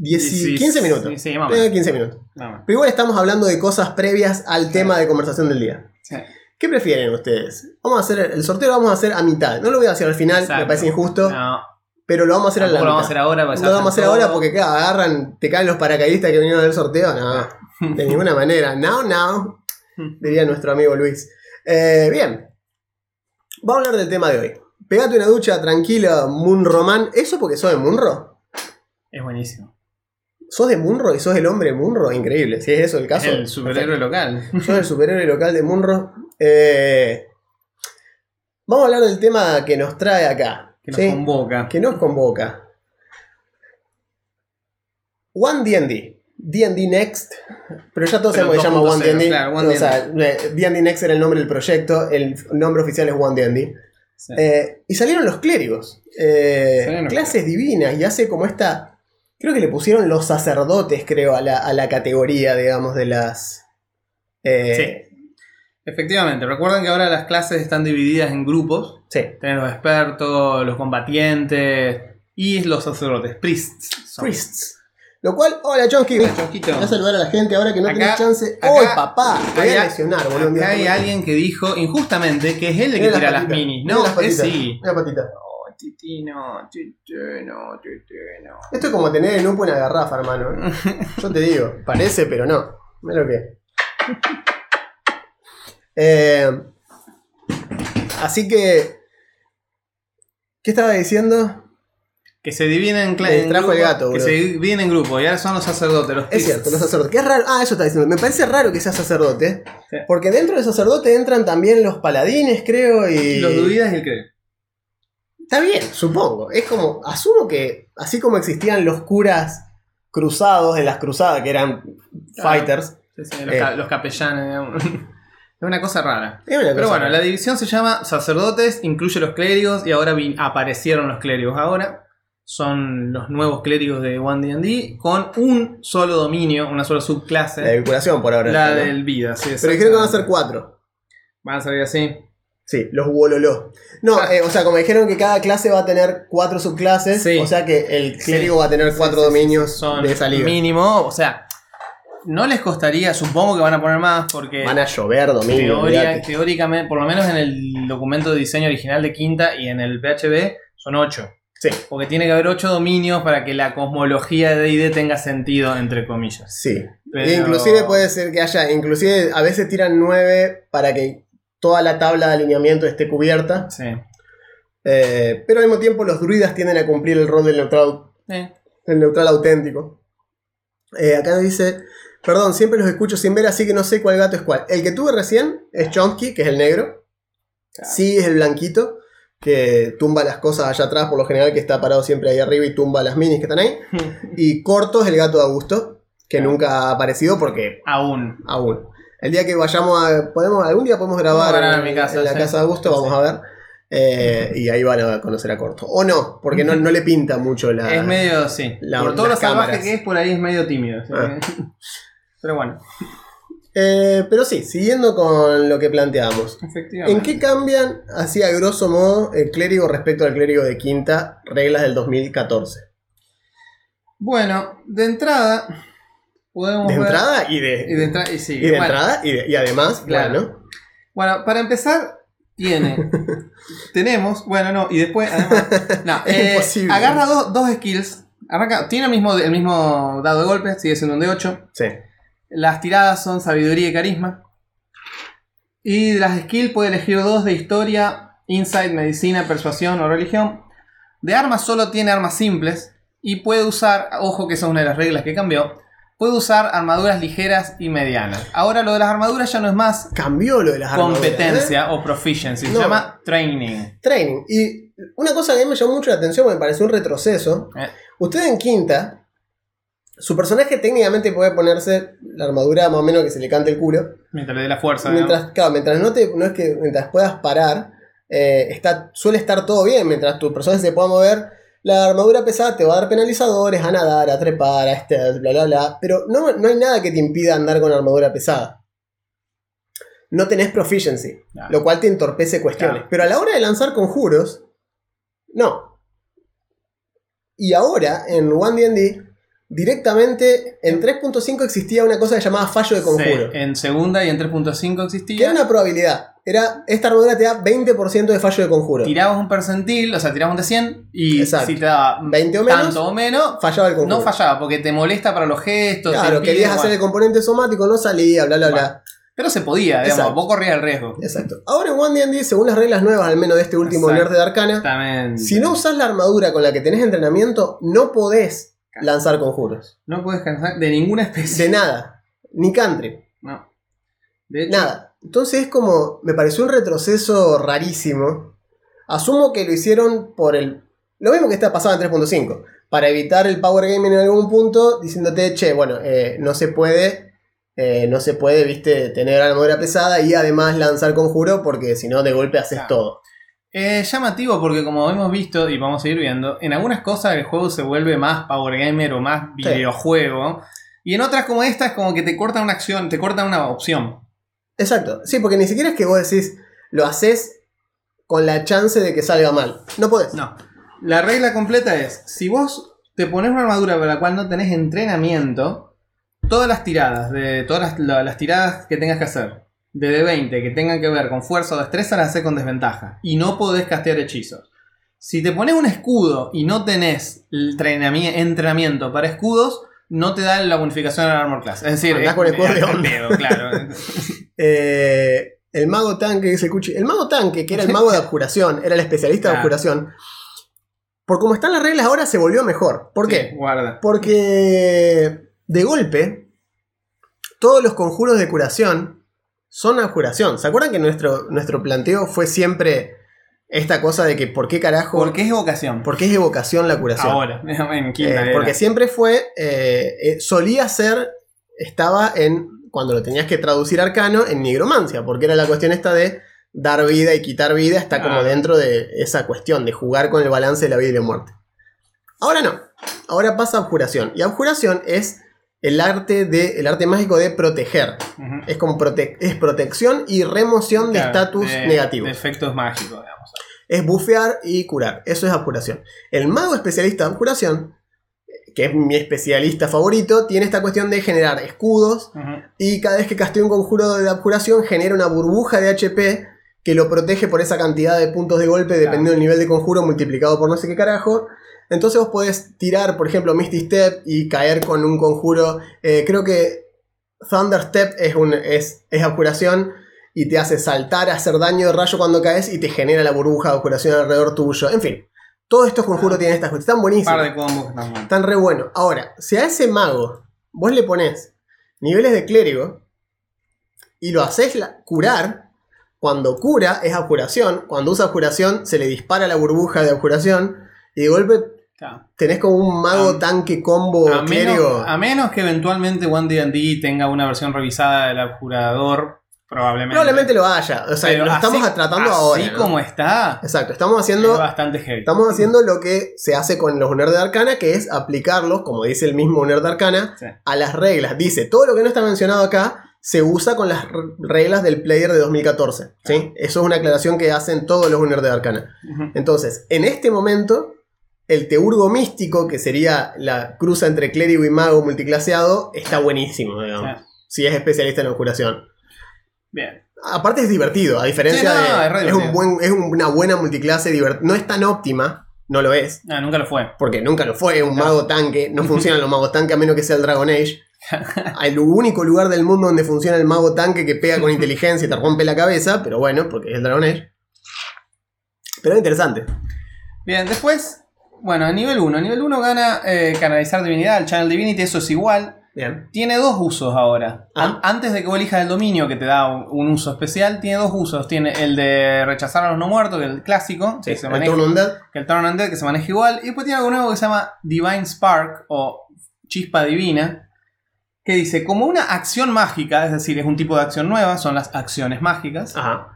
10 y- Sí, 15 minutos. Sí, sí, más o Eh, menos. 15 minutos. Pero igual estamos hablando de cosas previas al tema de conversación del día. ¿Qué prefieren ustedes? Vamos a hacer el sorteo, lo vamos a hacer a mitad. No lo voy a hacer al final, Exacto. me parece injusto, No, pero lo vamos a hacer a la tampoco lo vamos a hacer ahora. no lo vamos a hacer ahora porque, claro, agarran, te caen los paracaidistas que vinieron del sorteo. No, [LAUGHS] de ninguna manera. Now, now, [LAUGHS] diría nuestro amigo Luis. Eh, bien, vamos a hablar del tema de hoy. Pegate una ducha tranquila, Munroman. ¿Eso porque sos de Munro? Es buenísimo. ¿Sos de Munro y sos el hombre Munro? Increíble, si es eso el caso. el superhéroe local. [LAUGHS] Soy el superhéroe local de Munro. Eh, vamos a hablar del tema que nos trae acá. Que nos ¿sí? convoca. Que nos convoca. One D&D. D&D Next. Pero ya todos Pero sabemos que se llama 2.0, One D&D. claro, o sea, eh, D&D Next era el nombre del proyecto. El nombre oficial es One D&D. Sí. Eh, y salieron los clérigos. Eh, Salieron los clases divinas. Y hace como esta... Creo que le pusieron los sacerdotes, creo, a la, a la categoría, digamos, de las... eh, Efectivamente, recuerden que ahora las clases están divididas en grupos. sí. Tenés los expertos, los combatientes Y los sacerdotes, priests. son. Priests. Lo cual, hola Chonquito. Voy a saludar a la gente ahora que no Acá- tenés chance. ¡Uy, papá! Te voy a lesionar, boludo. Acá hay alguien que dijo injustamente que es él el que tira las minis. No, las es sí. La patita. Oh, Titino, Titino, Titino. Esto es como tener en un una garrafa, hermano. [LAUGHS] Yo te digo, parece, pero no. Mira lo que. Eh, así que. ¿Qué estaba diciendo? Que se dividen en, Me en distrajo el gato, Que se dividen en grupos y ahora son los sacerdotes. Los Es cierto, los sacerdotes. Que es raro. Ah, eso está diciendo. Me parece raro que sea sacerdote. Sí. Porque dentro de sacerdote entran también los paladines, creo, y. Los druidas y el creo. Está bien, supongo. Es como. Asumo que. Así como existían los curas cruzados en las cruzadas, que eran fighters. Sí, sí, los, Eh. ca- los capellanes, digamos. [LAUGHS] Es una cosa rara. es una Pero bueno, rara. la división se llama sacerdotes, incluye los clérigos y ahora aparecieron los clérigos ahora. Son los nuevos clérigos de One D&D con un solo dominio, una sola subclase. La vinculación por ahora. la ¿no? del vida, sí. Pero dijeron que van a ser cuatro. Van a salir así. Sí, los Wololó. No, eh, o sea, como dijeron que cada clase va a tener cuatro subclases, Sí. o sea que el clérigo Sí. va a tener cuatro Sí, dominios Son de salida. mínimo, o sea, no les costaría, supongo que van a poner más porque Van a llover teoría- olvídate. teóricamente, por lo menos en el documento de diseño original de Quinta y en el PHB son 8. Sí, Porque tiene que haber 8 dominios para que la cosmología de D&D tenga sentido, entre comillas. sí. Pero- inclusive puede ser que haya, inclusive a veces tiran nueve para que toda la tabla de alineamiento esté cubierta. Sí. Eh, pero al mismo tiempo los druidas tienden a cumplir el rol del neutral, Eh, el neutral auténtico. Eh, acá dice, perdón, siempre los escucho sin ver, así que no sé cuál gato es cuál. El que tuve recién es Chomsky, que es el negro. Claro. Sí, es el blanquito, que tumba las cosas allá atrás, por lo general, que está parado siempre ahí arriba y tumba las minis que están ahí. [LAUGHS] Y Corto es el gato de Augusto, que Claro. nunca ha aparecido porque Aún. aún. El día que vayamos a. Podemos, algún día podemos grabar en, en mi casa, en la sí. casa de Augusto, vamos a ver. Eh, y ahí van a conocer a Corto. O no, porque no, no le pinta mucho la. es medio, sí. la- por todo lo salvaje que es, por ahí es medio tímido. Ah. [LAUGHS] Pero bueno, Eh, pero sí, siguiendo con lo que planteamos. efectivamente. ¿En qué cambian, así a grosso modo, el clérigo respecto al clérigo de quinta, reglas del 2014? Bueno, de entrada, podemos De ver- entrada y de, Y de, entra- y sí, y de bueno. entrada y, de- y además, Claro. bueno, Bueno, para empezar, tiene. [LAUGHS] tenemos, bueno, no, y después, además. [LAUGHS] No, Es eh, imposible. agarra dos, dos skills. Arranca, tiene el mismo, el mismo dado de golpe, sigue siendo un D8. sí. Las tiradas son sabiduría y carisma. Y de las skills puede elegir dos de historia, insight, medicina, persuasión o religión. De armas solo tiene armas simples. Y puede usar, ojo que esa es una de las reglas que cambió. Puede usar armaduras ligeras y medianas. Ahora lo de las armaduras ya no es más Cambió lo de las armaduras, ¿eh? competencia o proficiency. Se llama training. Training. Y una cosa que a mí me llamó mucho la atención, me pareció un retroceso. Eh. Usted en quinta, su personaje técnicamente puede ponerse la armadura más o menos que se le cante el culo. Mientras le dé la fuerza. Mientras, claro, mientras no te, no es que mientras puedas parar, eh, está, suele estar todo bien. Mientras tu personaje se pueda mover, la armadura pesada te va a dar penalizadores, a nadar, a trepar, a este, bla bla bla. Pero no, no hay nada que te impida andar con armadura pesada. No tenés proficiency, Claro. lo cual te entorpece cuestiones. Claro. Pero a la hora de lanzar conjuros, no. Y ahora, en One D&D, directamente en 3.5 existía una cosa que llamaba fallo de conjuro. Sí, en segunda y en 3.5 Que existía. era una probabilidad. Era, esta armadura te da 20% de fallo de conjuro. Tirabas un percentil, o sea, tirabas un de 100 y Exacto. si te daba 20 o menos, tanto o menos, fallaba el conjuro. no fallaba porque te molesta para los gestos. Claro, impide, querías bueno. hacer el componente somático, no salía, bla, bla, Bueno. bla. Pero se podía, digamos, Exacto. vos corrías el riesgo. Exacto. Ahora en One D&D, según las reglas nuevas, al menos de este último. Nerd de Arcana, si no usás la armadura con la que tenés entrenamiento, no podés lanzar conjuros. No puedes cansar de ninguna especie. De nada. Ni country. No. De hecho, Nada. Entonces es como. Me pareció un retroceso rarísimo. Asumo que lo hicieron por el. Lo mismo que está pasando en 3.5. Para evitar el power gaming en algún punto, diciéndote, che, bueno, eh, no se puede. eh, no se puede, viste, tener armadura pesada y además lanzar conjuro porque si no, de golpe haces Claro. todo. Es llamativo porque como hemos visto y vamos a ir viendo, en algunas cosas el juego se vuelve más power gamer o más Sí. videojuego. Y en otras como esta es como que te cortan una acción, te cortan una opción. Exacto. Sí, porque ni siquiera es que vos decís, lo haces con la chance de que salga mal. No podés. No. La regla completa es, si vos te pones una armadura para la cual no tenés entrenamiento, todas las tiradas, de todas las, la- las tiradas que tengas que hacer, de D20 que tengan que ver con fuerza o destreza, las haces con desventaja. Y no podés castear hechizos. Si te pones un escudo y no tenés el entrenami- entrenamiento para escudos, no te da la bonificación al armor class. Es decir, Andás es- con escudo de onda. claro. [LAUGHS] Eh, el mago tanque, dice Cuchi. El mago tanque, que era el mago de abjuración, era el especialista de Claro. abjuración. Por como están las reglas ahora, se volvió mejor. ¿Por qué? Sí, guarda. Porque de golpe, todos los conjuros de curación son abjuración. ¿Se acuerdan que nuestro, nuestro planteo fue siempre esta cosa de que por qué carajo, ¿Por qué es evocación? por qué es evocación la curación? Ahora, [LAUGHS] en quinta Eh, porque siempre fue, eh, eh, solía ser, estaba en, cuando lo tenías que traducir arcano, en nigromancia, porque era la cuestión esta de dar vida y quitar vida, está como Ah. dentro de esa cuestión de jugar con el balance de la vida y la muerte. Ahora no, ahora pasa a abjuración, y abjuración es el arte, de, el arte mágico de proteger, es como prote- es protección y remoción de estatus negativos. De efectos mágicos, digamos. Es bufear y curar. Eso es abjuración. El mago especialista de abjuración, que es mi especialista favorito, tiene esta cuestión de generar escudos y cada vez que castea un conjuro de abjuración genera una burbuja de HP que lo protege por esa cantidad de puntos de golpe dependiendo del nivel de conjuro multiplicado por no sé qué carajo. Entonces vos podés tirar, por ejemplo, Misty Step y caer con un conjuro. eh, creo que Thunder Step es, un, es, es abjuración y te hace saltar, hacer daño de rayo cuando caes y te genera la burbuja de abjuración alrededor tuyo. En fin, todos estos conjuros tienen estas cosas. Están buenísimos. par de combos que están buenos. Están re buenos. Ahora, si a ese mago vos le pones niveles de clérigo y lo haces curar, cuando cura es abjuración. Cuando usa abjuración se le dispara la burbuja de abjuración y de golpe Claro. tenés como un mago A- tanque combo A menos, a menos que eventualmente One D&D tenga una versión revisada del abjurador, probablemente. Probablemente lo haya. O sea, Pero lo estamos así- tratando así ahora. ¿no? como está, Exacto, estamos es haciendo bastante heavy. Estamos haciendo lo que se hace con los Uners de Arcana, que es aplicarlos, como dice el mismo Uner de Arcana, Sí. a las reglas. Dice, todo lo que no está mencionado acá se usa con las reglas del player de 2014. ¿sí? Eso es una aclaración que hacen todos los Uners de Arcana. Entonces, en este momento, el teurgo místico, que sería la cruza entre clérigo y mago multiclaseado, está buenísimo, digamos. Sí. Si es especialista en la curación. Bien. Aparte es divertido, a diferencia Sí, no, de... es es, un buen, es una buena multiclase divertida. No es tan óptima, no lo es. Ah, nunca lo fue. Porque nunca lo fue, un mago tanque. No funcionan los magos tanque a menos que sea el Dragon Age. [LAUGHS] El único lugar del mundo donde funciona el mago tanque que pega con [LAUGHS] inteligencia y te rompe la cabeza, pero bueno, porque es el Dragon Age. Pero es interesante. Bien, después, bueno, a nivel 1. A nivel 1 gana eh, canalizar divinidad, el Channel Divinity, eso es igual. Bien. Tiene dos usos ahora. Ah. An- Antes de que vos elijas el dominio que te da un, uso especial, tiene dos usos. Tiene el de rechazar a los no muertos, que es el clásico, Sí, que se el maneja, turno undead. que el Turn Undead, que se maneja igual. Y después tiene algo nuevo que se llama Divine Spark o Chispa Divina, que dice, como una acción mágica, es decir, es un tipo de acción nueva, son las acciones mágicas. Ajá.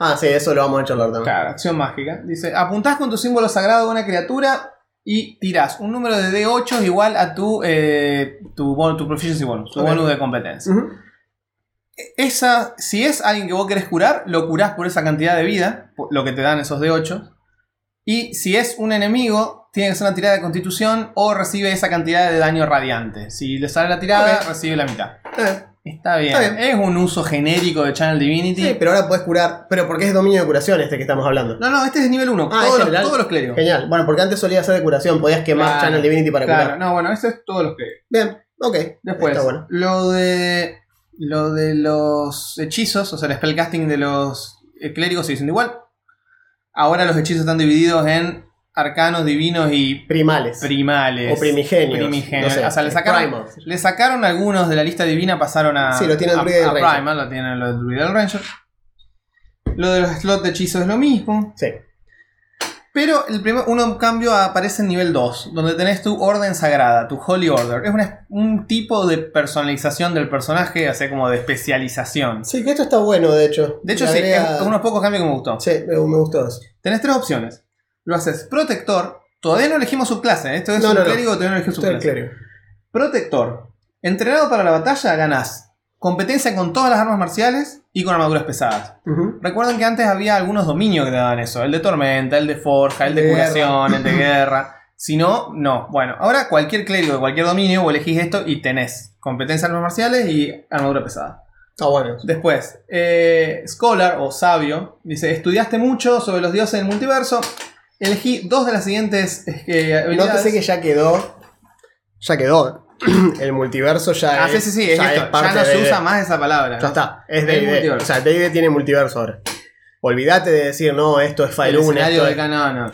Ah, sí, eso lo vamos a charlar también. Claro, acción mágica. Dice, apuntás con tu símbolo sagrado a una criatura y tirás un número de D8 igual a tu, eh, tu, bon- tu proficiency bonus, tu bonus de competencia. Ujú. Esa, si es alguien que vos querés curar, lo curás por esa cantidad de vida, por lo que te dan esos D8. Y si es un enemigo, tiene que ser una tirada de constitución o recibe esa cantidad de daño radiante. Si le sale la tirada, recibe la mitad. Está bien. Está bien. Es un uso genérico de Channel Divinity. sí, pero ahora puedes curar. Pero porque es dominio de curación este que estamos hablando. No, no, este es nivel 1. Ah, todos, los, general. todos los clérigos. Genial. Bueno, porque antes solía ser de curación, podías quemar Claro, Channel Divinity para Claro, curar. no, bueno, este es todos los clérigos. Bien, ok. Después, Está bueno. lo de lo de los hechizos, o sea, el spellcasting de los clérigos sigue siendo igual. Ahora los hechizos están divididos en arcanos, divinos y Primales. primales. o primigenios. Primigenios. No sé, o sea, le sacaron, primals. le sacaron algunos de la lista divina, pasaron a. Sí, lo tiene el ranger. Primal, lo tienen los druida y el ranger. Lo de los slots de hechizos es lo mismo. Sí. Pero el primer, uno cambio aparece en nivel 2, donde tenés tu orden sagrada, tu Holy Order. Es una- un tipo de personalización del personaje, así como de especialización. Sí, que esto está bueno, de hecho. De hecho, sí, agrega- es unos pocos cambios que me gustó. Sí, me, me gustó eso. Tenés tres opciones. Lo haces protector. Todavía no elegimos su clase. ¿eh? Esto es No, un no, no. clérigo, todavía no elegimos su Esto es clase. clérigo. Protector. Entrenado para la batalla, ganás competencia con todas las armas marciales y con armaduras pesadas. Ujú. Recuerden que antes había algunos dominios que te daban eso: el de tormenta, el de forja, el de Guerra. curación, el de guerra. Si no, no. Bueno, ahora cualquier clérigo de cualquier dominio, vos elegís esto y tenés competencia en armas marciales y armadura pesada. Está bueno. Después, eh, Scholar o Sabio dice: Estudiaste mucho sobre los dioses del multiverso. Elegí dos de las siguientes eh, habilidades. Nótese que ya quedó. Ya quedó. [CLEARS THROAT] El multiverso ya Ah, es. sí, sí, sí, es ya esto. es parte ya no se usa más esa palabra. Ya está. Es D&D. O sea, D&D tiene multiverso ahora. Olvídate de decir, no, esto es El Fire 1, escenario esto de es, no, no.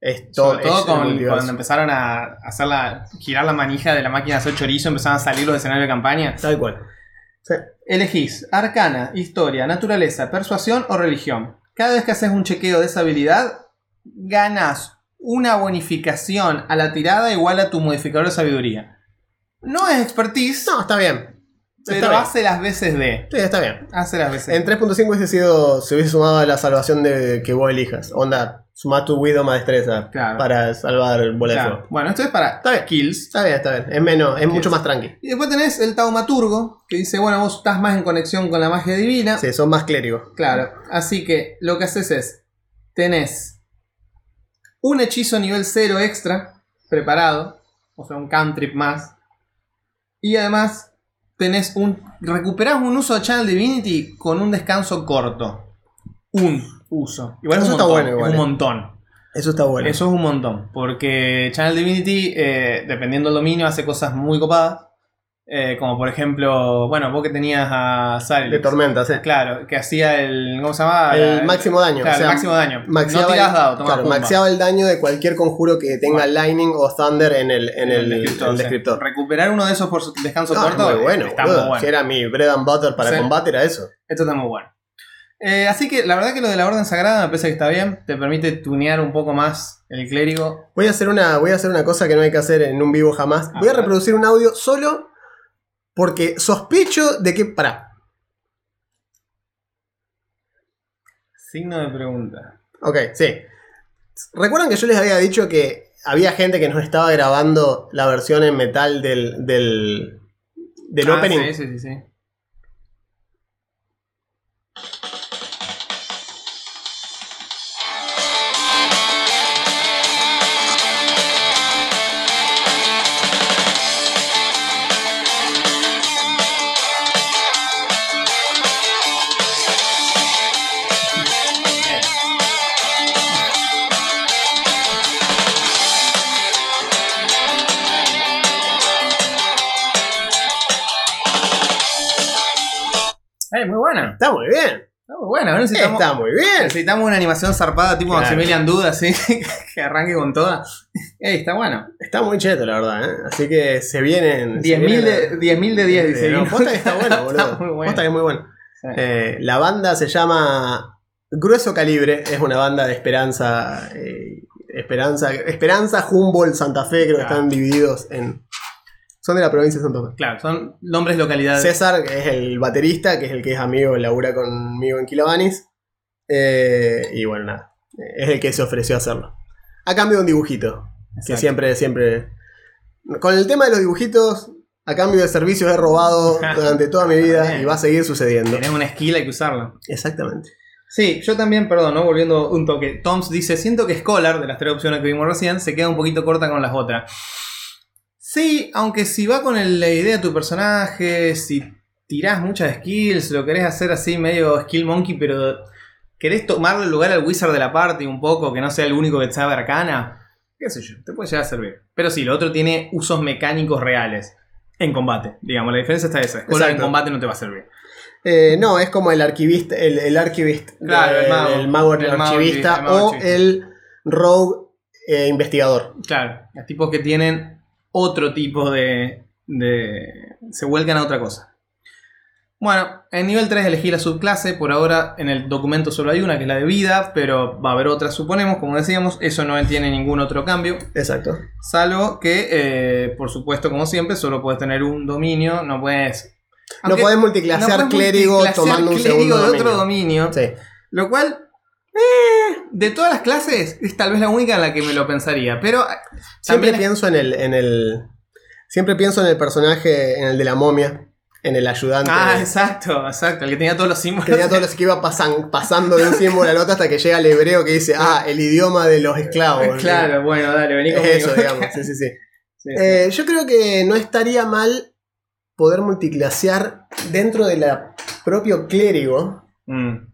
esto Sobre todo es con- cuando empezaron a hacer la, girar la manija de la máquina de hacer chorizo, empezaron a salir los escenarios de campaña. Tal cual. Sí. Elegís arcana, historia, naturaleza, persuasión o religión. Cada vez que haces un chequeo de esa habilidad, ganas una bonificación a la tirada igual a tu modificador de sabiduría. No es expertise, No, está bien. pero está bien. hace las veces de. Sí, está bien. Hace las veces. En 3.5 hubiese sido, se hubiese sumado a la salvación de que vos elijas. Onda, sumá tu Wisdom a destreza Claro. para salvar Claro. fuego. Bueno, esto es para Está bien. kills. Está bien, está bien. Es menos, es mucho más tranqui. Y después tenés el taumaturgo, que dice, bueno, vos estás más en conexión con la magia divina. Sí, son más clérigos. Claro, así que lo que haces es, tenés un hechizo nivel 0 extra preparado, o sea, un cantrip más, y además tenés un, recuperás un uso de Channel Divinity con un descanso corto. Un uso. Igual es Eso está bueno, igual, es un eh. montón. Eso está bueno. Eso es un montón. Porque Channel Divinity, eh, dependiendo del dominio, hace cosas muy copadas. Eh, como por ejemplo, bueno, vos que tenías a Sari. de tormenta, sí. Claro, que hacía el. ¿Cómo se llamaba? El máximo daño. Claro, o sea, el máximo daño. Maxiaba no tirás el- dado, claro, maxiaba el daño de cualquier conjuro que tenga lightning o thunder en el, en el, descriptor, el descriptor. Recuperar uno de esos por su descanso Ah, corto. muy bueno, Está muy bueno. Si era mi bread and butter para Sí. combate, era eso. Esto está muy bueno. Eh, así que la verdad que lo de la orden sagrada me parece que está bien. Te permite tunear un poco más el clérigo. Voy a hacer una, voy a hacer una cosa que no hay que hacer en un vivo jamás. Voy a reproducir un audio solo porque sospecho de que. Pará. Signo de pregunta. Ok, sí. ¿Recuerdan que yo les había dicho que había gente que nos estaba grabando la versión en metal del, del, del Ah, opening? Sí, sí, sí, sí. Eh, muy buena. Está muy bien. Está muy buena. Necesitamos, Está muy bien. necesitamos una animación zarpada tipo Claro. Maximilian Duda, así, [LAUGHS] que arranque con toda. Ey, está bueno. Está muy cheto, la verdad. ¿eh? Así que se vienen. se 10.000 vienen- de, 10.000 de 10, dice. No, Vino. posta que está bueno, [LAUGHS] boludo. Está muy bueno. Posta que es muy bueno. Sí. Eh, la banda se llama Grueso Calibre. Es una banda de Esperanza. eh, Esperanza, Esperanza, Humboldt, Santa Fe. Creo que están divididos en. Son de la provincia de Santa Fe. Claro, son nombres de localidades. César, que es el baterista, que es el que es amigo, labura conmigo en Kilobanis. Eh, y bueno, nada. Es el que se ofreció a hacerlo. A cambio de un dibujito. Que siempre, siempre. Con el tema de los dibujitos, a cambio de servicios he robado [LAUGHS] durante toda mi vida y va a seguir sucediendo. Tenés una skill, hay que usarla. Exactamente. Sí, yo también, perdón, ¿no? volviendo un toque. Toms dice, siento que Scholar, de las tres opciones que vimos recién, se queda un poquito corta con las otras. Sí, aunque si va con el- la idea de tu personaje, si tirás muchas skills, lo querés hacer así medio skill monkey, pero querés tomarle el lugar al wizard de la party un poco, que no sea el único que sabe arcana, qué sé yo, te puede llegar a servir. Pero sí, lo otro tiene usos mecánicos reales. En combate, digamos, la diferencia está esa. Scholar en combate no te va a servir. Eh, no, es como el archivista, el, el archivist, Claro, el mago. el mago El mago archivista archivista, o archivista. el rogue eh, investigador. Claro, los tipos que tienen otro tipo de, de... se vuelcan a otra cosa. Bueno, en nivel 3 elegí la subclase, por ahora en el documento solo hay una, que es la de vida, pero va a haber otra, suponemos, como decíamos, eso no tiene ningún otro cambio, Exacto. salvo que, eh, por supuesto, como siempre, solo puedes tener un dominio, no puedes... no aunque- no multiclasear puedes clérigo multiclasear tomando un clérigo segundo de otro dominio, Sí. lo cual, eh, de todas las clases, es tal vez la única en la que me lo pensaría, pero... eh, Siempre pienso en el, en el. Siempre pienso en el personaje, en el de la momia. en el ayudante. Ah, exacto, exacto. El que tenía todos los símbolos. que tenía todos los que iba pasan- pasando de un símbolo al otro hasta que llega el hebreo que dice, ah, el idioma de los esclavos. [LAUGHS] Claro, bueno, dale, vení conmigo. eso, digamos. Sí, sí, sí. Sí, sí. Eh, yo creo que no estaría mal poder multiclasear dentro del propio clérigo, Mm.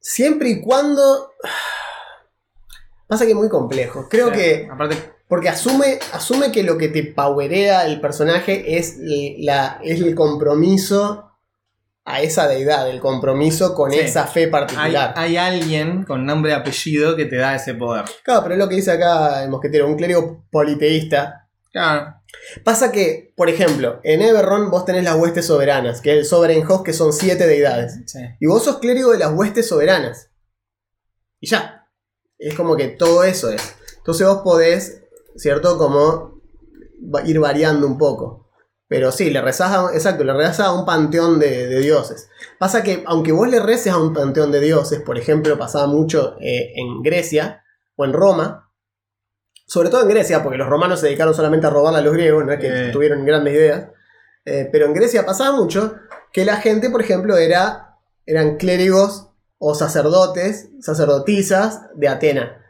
Siempre y cuando... [SIGHS] Pasa que es muy complejo. Creo Sí. que... Aparte, Porque asume, asume que lo que te powerea el personaje es, la, es el compromiso a esa deidad, el compromiso con Sí. esa fe hay, particular. hay alguien con nombre y apellido que te da ese poder. Claro, pero es lo que dice acá el mosquetero, un clérigo politeísta. Claro. Pasa que, por ejemplo, en Eberron vos tenés las huestes soberanas, que es el Sovereign Host, que son siete deidades. Sí. Y vos sos clérigo de las huestes soberanas. Y ya. Es como que todo eso es. Entonces vos podés, ¿cierto? Como ir variando un poco. Pero sí, le rezás a, exacto, le rezás a un panteón de, de dioses. Pasa que, aunque vos le reces a un panteón de dioses, por ejemplo, pasaba mucho eh, en Grecia o en Roma, sobre todo en Grecia, porque los romanos se dedicaron solamente a robarle a los griegos, no es que Eh. tuvieron grandes ideas, eh, pero en Grecia pasaba mucho que la gente, por ejemplo, era, eran clérigos o sacerdotes, sacerdotisas de Atena.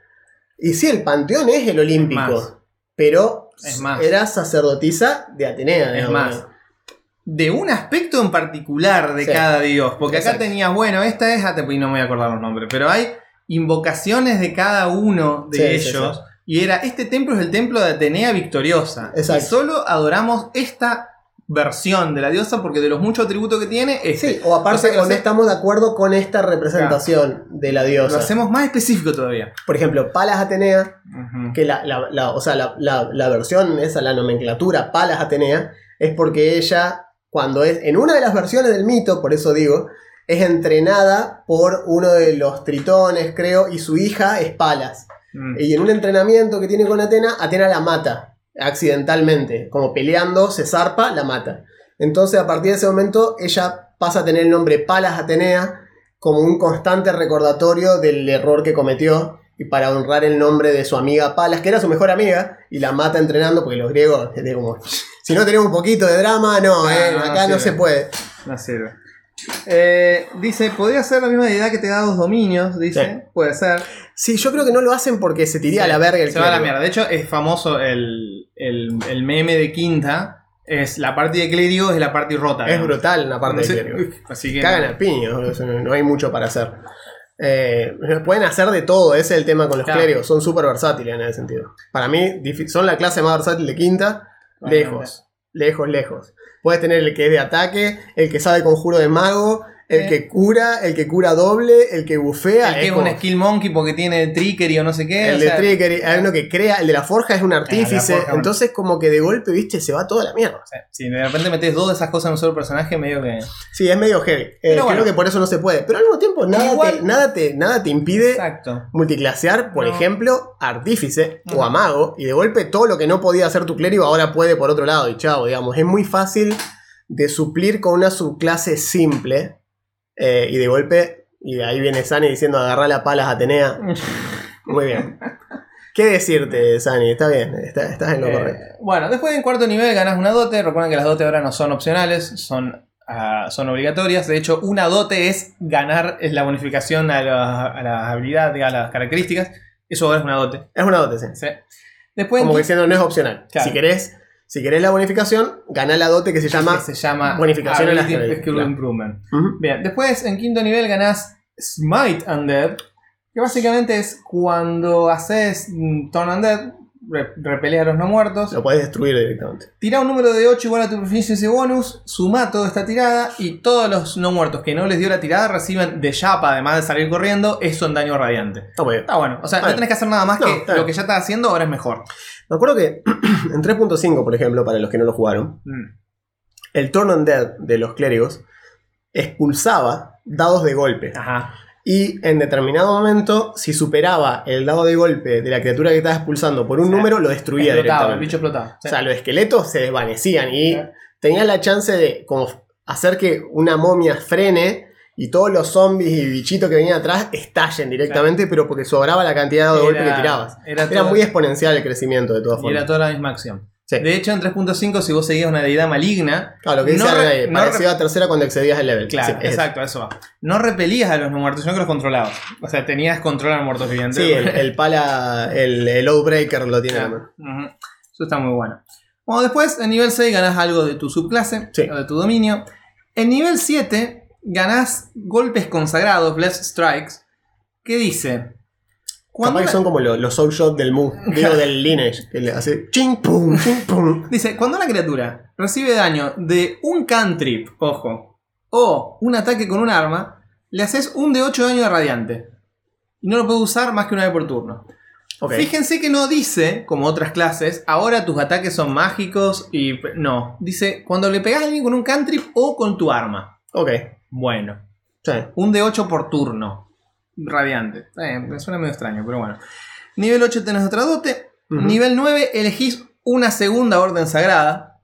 Y sí, el panteón es el olímpico, pero Es más. era sacerdotisa de Atenea. Es más, de un aspecto en particular de Sí. cada dios. Porque acá tenías, bueno, esta es, y no me voy a acordar los nombres, pero hay invocaciones de cada uno de Sí, sí, ellos. Y era, este templo es el templo de Atenea victoriosa. Exacto. Y solo adoramos esta versión de la diosa porque de los muchos atributos que tiene, este. Sí, o aparte, O sea, lo o no hace- estamos de acuerdo con esta representación de la Lo diosa. hacemos más específico todavía. Por ejemplo, Palas Atenea, que la, la- la- o sea, la versión, esa, la nomenclatura Palas Atenea, es porque ella, cuando es, en una de las versiones del mito, por eso digo, es entrenada por uno de los tritones, creo, y su hija es Palas. Mm. Y en un entrenamiento que tiene con Atena, Atena la mata accidentalmente, como peleando, se zarpa, la mata. Entonces, a partir de ese momento, ella pasa a tener el nombre Palas Atenea como un constante recordatorio del error que cometió y para honrar el nombre de su amiga Palas, que era su mejor amiga, y la mata entrenando porque los griegos, [LAUGHS] como, si no tenemos un poquito de drama, no, Ah, eh, no, acá no no se puede. No sirve. Eh, dice, podría ser la misma deidad que te da dos dominios, dice. Sí. Puede ser. Sí, yo creo que no lo hacen porque se tiría a la verga el Se va a la mierda. De hecho, es famoso el, el, el meme de Quinta. Es la parte de clérigo es la parte rota. Es brutal una parte Sí, del clérigo. [LAUGHS] Así que. Cagan al piño, no hay mucho para hacer. Eh, pueden hacer de todo, ese es el tema con los Claro. clérigos, son súper versátiles en ese sentido. Para mí, son la clase más versátil de quinta, lejos, lejos, lejos. Puedes tener el que es de ataque, el que sabe conjuro de mago, el Eh. que cura, el que cura doble, el que bufea. El que es es como- un skill monkey porque tiene trickery o no sé qué. el o de sea, trigger, hay uno que crea, el de la forja es un artífice, forja, bueno. entonces como que de golpe, viste, se va toda la mierda. si de repente metes dos de esas cosas en un solo personaje, medio que. Sí, es medio heavy. Eh, Pero bueno. Creo que por eso no se puede. Pero al mismo tiempo, nada, Igual- te, nada, te, nada te impide Exacto. multiclasear, por No. ejemplo, artífice o Ujú. a mago, y de golpe todo lo que no podía hacer tu clérigo ahora puede por otro lado, y chao, digamos. Es muy fácil de suplir con una subclase simple, eh, y de golpe, y ahí viene Sani diciendo agarrar la palas Atenea. [LAUGHS] Muy bien. ¿Qué decirte, Sani? Está bien, está- estás en lo Eh, correcto. bueno, después en cuarto nivel ganas una dote. Recuerden que las dotes ahora no son opcionales, son, ah, son obligatorias. De hecho, una dote es ganar es la bonificación a, la- a las habilidades, a las características. Eso ahora es una dote. Es una dote, sí. ¿sí? Después Como que diciendo, no es opcional. Claro. Si querés, si querés la bonificación, ganá la dote que se llama. se llama bonificación a las. Improvement. Ujú. Bien, después en quinto nivel ganás Smite Undead, que básicamente es cuando haces mm, Turn Undead, re- repelés a los no muertos, Lo podés destruir directamente. tira un número de 8 igual a tu proficiency bonus, suma toda esta tirada y todos los no muertos que no les dio la tirada reciben de chapa, además de salir corriendo, eso en daño radiante. Está bueno, o sea, Está no tenés que hacer nada más No, que lo que ya estás haciendo, ahora es mejor. Me acuerdo que [CLEARS THROAT] en 3.5, por ejemplo, para los que no lo jugaron, Mm. el Turn on Dead de los clérigos expulsaba dados de golpe. Ajá. Y en determinado momento, si superaba el dado de golpe de la criatura que estaba expulsando por un número, lo destruía Explotaba, el directamente. bicho explotaba. O sea, los esqueletos se desvanecían y tenías la chance de como hacer que una momia frene y todos los zombies y bichitos que venían atrás estallen directamente, pero porque sobraba la cantidad de golpe que tirabas. Era, Era muy exponencial el crecimiento de todas y era formas. toda la misma acción. Sí. De hecho, en 3.5, si vos seguías una deidad maligna, Claro, lo que dice re- no a tercera cuando excedías el level. Claro, Sí, exacto, eso va. No repelías a los no muertos, sino que los controlabas. O sea, tenías control a los muertos vivientes. Sí, el, el pala, el, el Outbreaker lo tiene. Claro. Eso está muy bueno. Bueno, después, en nivel 6 ganás algo de tu subclase Sí. o de tu dominio. En nivel 7 ganás golpes consagrados, Blessed Strikes, que dice... Capaz que son como los, los soul shot del Mu, [LAUGHS] digo del Lineage, que le hace ching pum, ching pum. [LAUGHS] Dice, cuando una criatura recibe daño de un cantrip, ojo, o un ataque con un arma, le haces un de 8 daño de radiante. Y no lo puede usar más que una vez por turno. Fíjense que no dice, como otras clases, ahora tus ataques son mágicos y... No, dice, cuando le pegas a alguien con un cantrip o con tu arma. Ok. Bueno, Sí. un de 8 por turno. Radiante. Me suena medio extraño, pero bueno. Nivel 8 tenés otra dote. Nivel 9 elegís una segunda orden sagrada.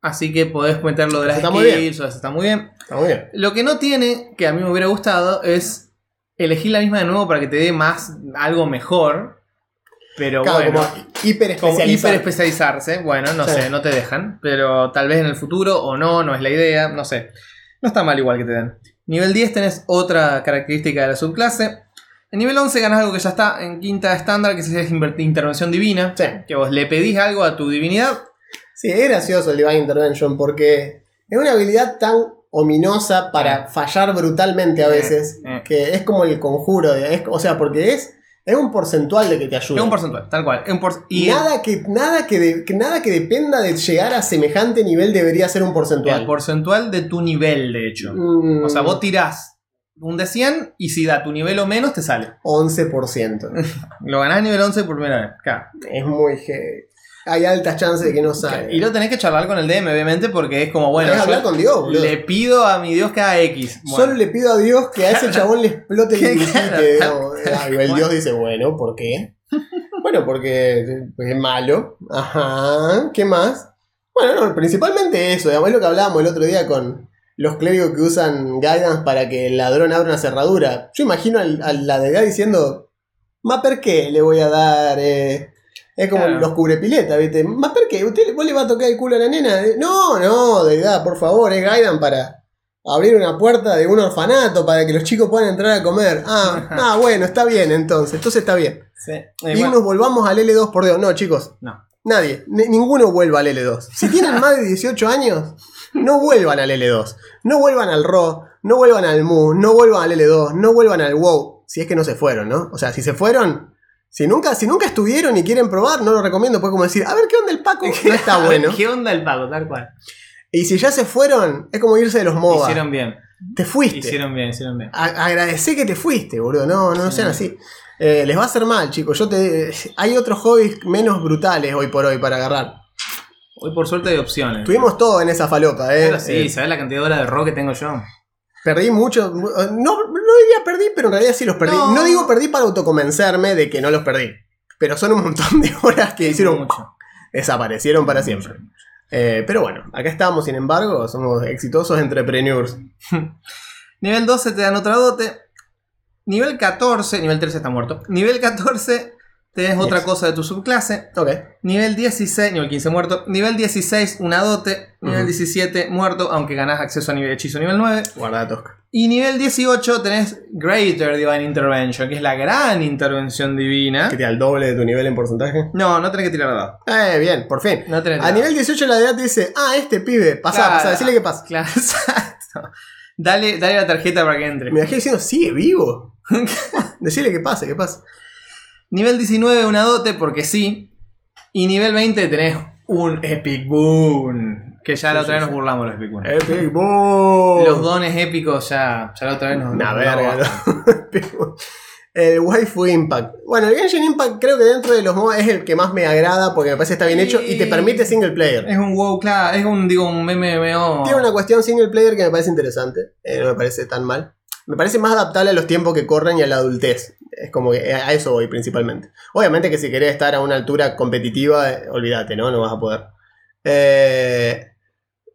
Así que podés meterlo de las Está muy bien. skills, o sea, está muy bien. Está muy bien. Lo que no tiene, que a mí me hubiera gustado, es elegir la misma de nuevo para que te dé más algo mejor. Pero Claro, bueno, como hiper como hiper especializarse, bueno, no Sí. sé, no te dejan. Pero tal vez en el futuro o no, no es la idea, no sé. No está mal igual que te den. Nivel 10 tenés otra característica de la subclase. En nivel 11 ganas algo que ya está en quinta estándar, que es intervención divina. Sí. Que vos le pedís algo a tu divinidad. Sí, es gracioso el Divine Intervention porque es una habilidad tan ominosa para fallar brutalmente a veces que es como el conjuro. de- es- o sea, porque es, es un porcentual de que te ayuda. Es un porcentual, tal cual. Es un por- y nada, que, nada, que de- que nada que dependa de llegar a semejante nivel debería ser un porcentual. el porcentual de tu nivel, de hecho. Mm, O sea, vos tirás un de 100 y si da tu nivel o menos, te sale. 11%. [LAUGHS] Lo ganás nivel 11 por primera vez. Claro. es muy heavy. Hay altas chances de que no salga. Y lo tenés que charlar con el DM, obviamente, porque es como, bueno, yo hablar con Dios, boludo. le pido a mi Dios que haga X. Bueno, Solo le pido a Dios que a ese chabón le explote el [LAUGHS] digamos. Ah, el. Dios dice, bueno, ¿por qué? Bueno, porque es malo. Ajá. ¿Qué más? Bueno, no, principalmente eso. digamos, Es lo que hablábamos el otro día con los clérigos que usan guidance para que el ladrón abra una cerradura. Yo imagino al- a la deidad diciendo, ¿más per qué le voy a dar? eh?". Es como Claro. los cubrepiletas, ¿viste? ¿Más per qué? ¿Usted vos le va a tocar el culo a la nena? No, no, deidad, por favor, es guidance para abrir una puerta de un orfanato para que los chicos puedan entrar a comer. Ah, [LAUGHS] ah bueno, está bien entonces, entonces está bien. sí. Eh, Y nos volvamos al L2 por Dios. No, chicos, no. nadie, ni- ninguno vuelva al L2. Si [LAUGHS] tienen más de 18 años, no vuelvan al L2. No vuelvan al RO, no vuelvan al MU, no vuelvan al L2, no vuelvan al WoW. Si es que no se fueron, ¿no? O sea, si se fueron, si nunca, si nunca estuvieron y quieren probar, no lo recomiendo. Pues como decir, a ver qué onda el Paco, [LAUGHS] no está bueno. ¿Qué onda el pago? Tal cual. Y si ya se fueron, es como irse de los MOBA. Hicieron bien. Te fuiste. Hicieron bien, hicieron bien. A- Agradecé que te fuiste, boludo. No, no Sí. sean así. Eh, les va a hacer mal, chicos. Yo te. Hay otros hobbies menos brutales hoy por hoy para agarrar. Hoy por suerte hay opciones. Tuvimos todo en esa falopa, eh. Pero sí, Eh, ¿sabes la cantidad de horas de rock que tengo yo? perdí mucho. No, no diría perdí, pero en realidad sí los perdí. No. No. digo perdí para autoconvencerme de que no los perdí. Pero son un montón de horas que hicieron. mucho. Desaparecieron para siempre. Eh, pero bueno, acá estamos, sin embargo, somos exitosos entrepreneurs. [LAUGHS] Nivel 12 te dan otra dote. Nivel 14, nivel 13 está muerto. Nivel 14 tenés otra Yes. cosa de tu subclase. Ok. Nivel 16, nivel 15 muerto. Nivel 16, una dote. Nivel Ujú. 17, muerto, aunque ganás acceso a nivel hechizo nivel 9. Guarda tosca. Y nivel 18 tenés Greater Divine Intervention, que es la gran intervención divina. ¿Que te da el doble de tu nivel en porcentaje? No, no tenés que tirar dado. Eh, bien, por fin. No tenés A nivel 18 la edad te dice, ah, este pibe, pasa, Claro. pasa, decirle que pasa. Claro, [LAUGHS] exacto. Dale, dale la tarjeta para que entre. Me dejé diciendo, sigue vivo. [LAUGHS] decirle que pase, que pase. Nivel 19, una dote, porque sí. Y nivel 20 tenés un Epic Boon. Que ya la otra vez nos burlamos los Epic Boon. Epic [LAUGHS] Boom. Los dones épicos ya, ya la otra vez nos Una verga. ¿no? [LAUGHS] El Waifu Impact. Bueno, el Genshin Impact creo que dentro de los MOBA es el que más me agrada porque me parece que está bien hecho y te permite single player. Es un WoW, claro, es un, digo, un MMO. Tiene una cuestión single player que me parece interesante. eh, no me parece tan mal. Me parece más adaptable a los tiempos que corren y a la adultez. Es como que a eso voy principalmente. Obviamente que si querés estar a una altura competitiva, eh, olvídate, ¿no? No vas a poder. Eh,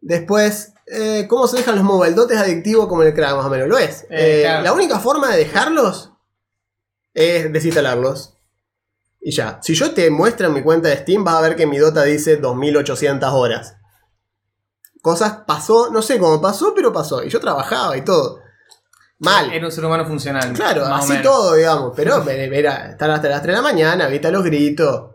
después, eh, ¿cómo se dejan los MOBA? El dote es adictivo como el crack, más o menos. Lo es. Eh, Eh, claro. La única forma de dejarlos es desinstalarlos. Y ya. Si yo te muestro en mi cuenta de Steam, vas a ver que mi Dota dice 2800 horas. Cosas pasó, no sé cómo pasó, pero pasó. Y yo trabajaba y todo. Mal. Era un ser humano funcional. Claro, así todo, digamos. Pero era estar hasta las 3 de la mañana, viste los gritos,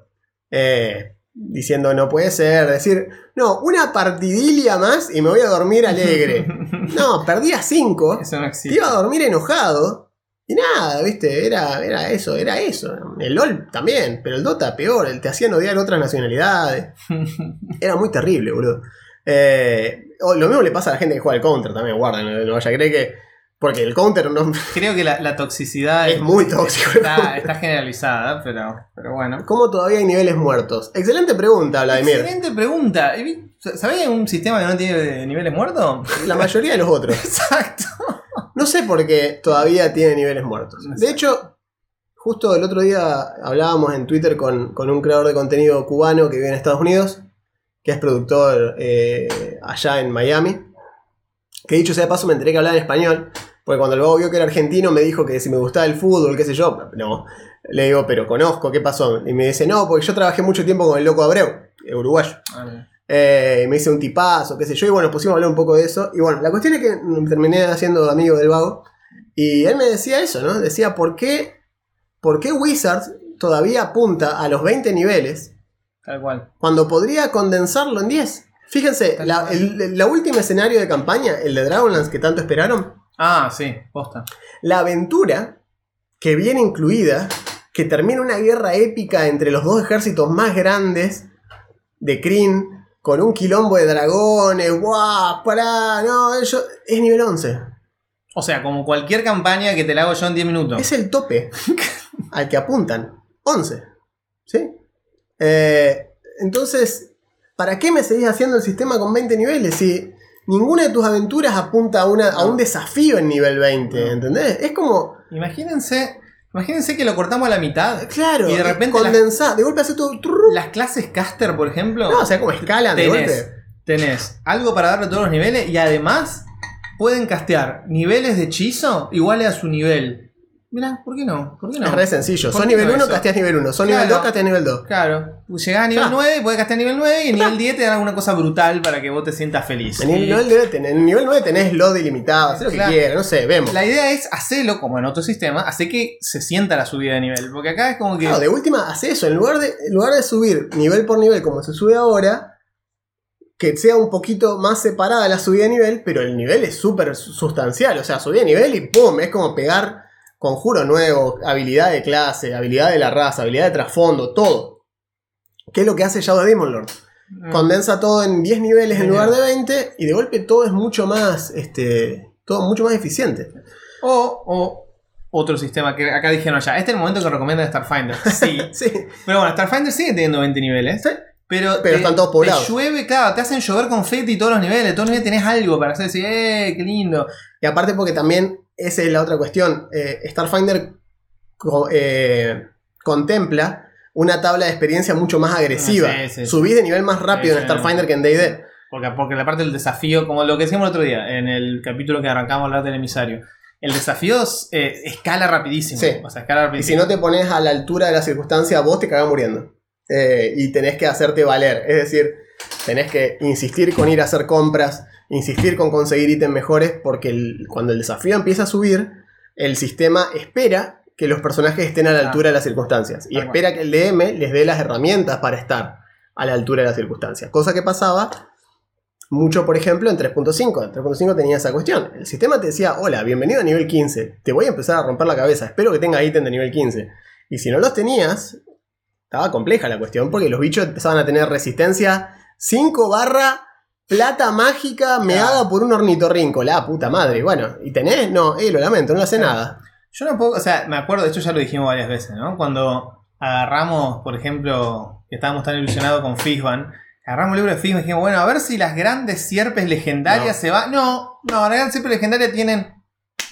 eh, diciendo no puede ser, decir, no, una partidilia más y me voy a dormir alegre. [LAUGHS] no, perdí a 5, Eso no te existe. iba a dormir enojado. Y nada, viste, era, era eso, era eso. El LOL también, pero el Dota peor, el te hacían odiar otras nacionalidades. [LAUGHS] Era muy terrible, boludo. Eh, lo mismo le pasa a la gente que juega al counter también, guarda, no, no vaya a creer que. Porque el counter no, [LAUGHS] Creo que la, la toxicidad es muy tóxico. Está, está generalizada, pero, pero bueno. ¿Cómo todavía hay niveles muertos? Excelente pregunta, Vladimir. Excelente pregunta. ¿Sabés un sistema que no tiene niveles muertos? La mayoría de los otros. [LAUGHS] Exacto. No sé por qué todavía tiene niveles muertos. De hecho, justo el otro día hablábamos en Twitter con, con un creador de contenido cubano que vive en Estados Unidos, que es productor eh, allá en Miami. Que dicho sea de paso, me enteré que hablaba en español. Porque cuando el vago vio que era argentino, me dijo que si me gustaba el fútbol, qué sé yo. No. Le digo, pero conozco, ¿qué pasó? Y me dice, no, porque yo trabajé mucho tiempo con el loco Abreu, uruguayo. Eh, me hice un tipazo, qué sé yo, y bueno, pusimos a hablar un poco de eso. Y bueno, la cuestión es que terminé haciendo amigo del vago. Y él me decía eso, ¿no? Decía, ¿por qué, ¿por qué Wizards todavía apunta a los 20 niveles Tal cual. cuando podría condensarlo en 10? Fíjense, la, el, la última escenario de campaña, el de Dragonlance que tanto esperaron, Ah, sí, posta. la aventura que viene incluida, que termina una guerra épica entre los dos ejércitos más grandes de Kryn, con un quilombo de dragones, ¡guau! ¡Pará! No, eso es nivel 11. O sea, como cualquier campaña que te la hago yo en 10 minutos. Es el tope [LAUGHS] al que apuntan. 11. ¿Sí? Eh, entonces, ¿para qué me seguís haciendo el sistema con 20 niveles si ninguna de tus aventuras apunta a, una, a un desafío en nivel 20? No. ¿Entendés? Es como... Imagínense, imagínense que lo cortamos a la mitad. Claro, Y de repente condensá, de golpe hace todo. trrr. Las clases caster, por ejemplo. No, o sea, como escalan de tenés, golpe. tenés algo para darle a todos los niveles y además pueden castear niveles de hechizo iguales a su nivel. Mirá, ¿por qué no? ¿Por qué no? Es re sencillo. ¿Por Sos qué nivel no 1, eso? casteas nivel 1. Sos Claro. nivel 2, casteas nivel 2. Claro, llegás a nivel Ya. 9, podés gastar nivel 9 y en nivel 10 te dan alguna cosa brutal para que vos te sientas feliz. En Y nivel 9 tenés, en nivel 9 tenés LOD ilimitado, haz lo que quieras, no sé, vemos. La idea es hacerlo como en otro sistema, hacer que se sienta la subida de nivel. Porque acá es como que. Claro, de última, hace eso. En lugar, de, en lugar de subir nivel por nivel como se sube ahora, que sea un poquito más separada la subida de nivel, pero el nivel es súper sustancial. O sea, subida de nivel y ¡pum! Es como pegar conjuro nuevo, habilidad de clase, habilidad de la raza, habilidad de trasfondo, todo. ¿Qué es lo que hace Shadow Demon Lord? mm, Condensa todo en 10 niveles en lugar de 20 y de golpe todo es mucho más, este, todo mucho más eficiente. O, o otro sistema que acá dijeron ya. Este es el momento que recomiendan Starfinder. Sí. [LAUGHS] Sí, pero bueno, Starfinder sigue teniendo 20 niveles. Sí. Pero, Pero te- están todos poblados. Te llueve, claro, te hacen llover confeti todos los niveles. Todos los niveles tenés algo para hacer decir, ¡eh, qué lindo! Y aparte porque también esa es la otra cuestión. eh, Starfinder eh, contempla una tabla de experiencia mucho más agresiva. Ah, sí, sí. Subís de nivel más rápido en. Starfinder que en D&D. Porque, porque la parte del desafío, como lo que decíamos el otro día, en el capítulo que arrancamos a hablar del emisario, el desafío eh, escala rapidísimo. Sí. O sea, escala Y si no te pones a la altura de la circunstancia, vos te cagás muriendo. Eh, y tenés que hacerte valer. Es decir, tenés que insistir con ir a hacer compras, insistir con conseguir ítems mejores, porque el- cuando el desafío empieza a subir, el sistema espera que los personajes estén a la altura de las circunstancias. Y espera que el DM les dé las herramientas para estar a la altura de las circunstancias. Cosa que pasaba mucho, por ejemplo, en 3.5. En 3.5 tenía esa cuestión. El sistema te decía, hola, bienvenido a nivel 15. Te voy a empezar a romper la cabeza. Espero que tenga ítem de nivel 15. Y si no los tenías, estaba compleja la cuestión porque los bichos empezaban a tener resistencia 5 barra plata mágica meada por un ornitorrinco. La puta madre. Bueno, ¿y tenés? No, eh, lo lamento, no hace nada. Yo no puedo, o sea, me acuerdo, de hecho ya lo dijimos varias veces, ¿no? Cuando agarramos, por ejemplo, que estábamos tan ilusionados con Fishban, agarramos el libro de Fishban y dijimos, bueno, a ver si las grandes sierpes legendarias No. se van. No, no, las grandes sierpes legendarias tienen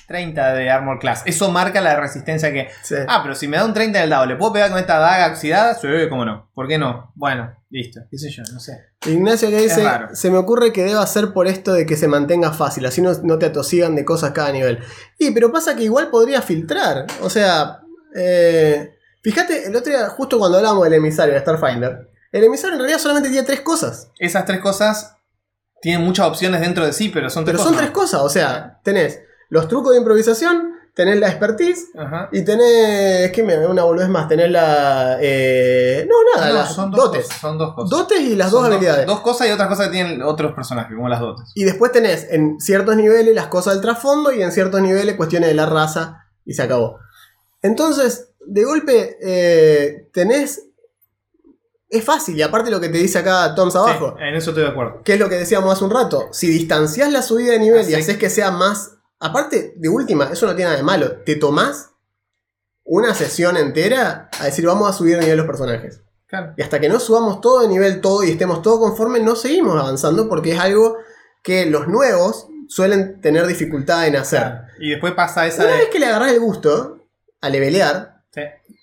30 de Armor Class. Eso marca la resistencia que. Sí. Ah, pero si me da un 30 en el dado, ¿le puedo pegar con esta daga oxidada? Sí, cómo no. ¿Por qué no? Bueno, listo. ¿Qué sé yo? No sé. Ignacio que dice, se me ocurre que deba ser por esto de que se mantenga fácil, así no, no te atosigan de cosas cada nivel. Y pero pasa que igual podría filtrar, o sea, eh, Fíjate, el otro día, justo cuando hablamos del emisario de Starfinder, el emisario en realidad solamente tiene tres cosas. Esas tres cosas tienen muchas opciones dentro de sí, pero son tres Pero cosas. son tres cosas, o sea, tenés los trucos de improvisación, tenés la expertise Ajá. y tenés. ¿Qué me una boludez más? Tenés la. eh, no, nada, No, las son dos dotes. cosas, son dos cosas. Dotes y las Son dos habilidades. Dos cosas y otras cosas que tienen otros personajes, como las dotes. Y después tenés en ciertos niveles las cosas del trasfondo y en ciertos niveles cuestiones de la raza y se acabó. Entonces, de golpe, eh, tenés. Es fácil, y aparte lo que te dice acá Toms abajo, Sí, en eso estoy de acuerdo. que es lo que decíamos hace un rato. Si distancias la subida de nivel y haces que sea más. Aparte, de última, eso no tiene nada de malo. Te tomás una sesión entera a decir vamos a subir de nivel los personajes. Claro. Y hasta que no subamos todo de nivel todo y estemos todos conformes, no seguimos avanzando porque es algo que los nuevos suelen tener dificultad en hacer. Claro. Y después pasa esa Una de. vez que le agarras el gusto a levelear, Sí.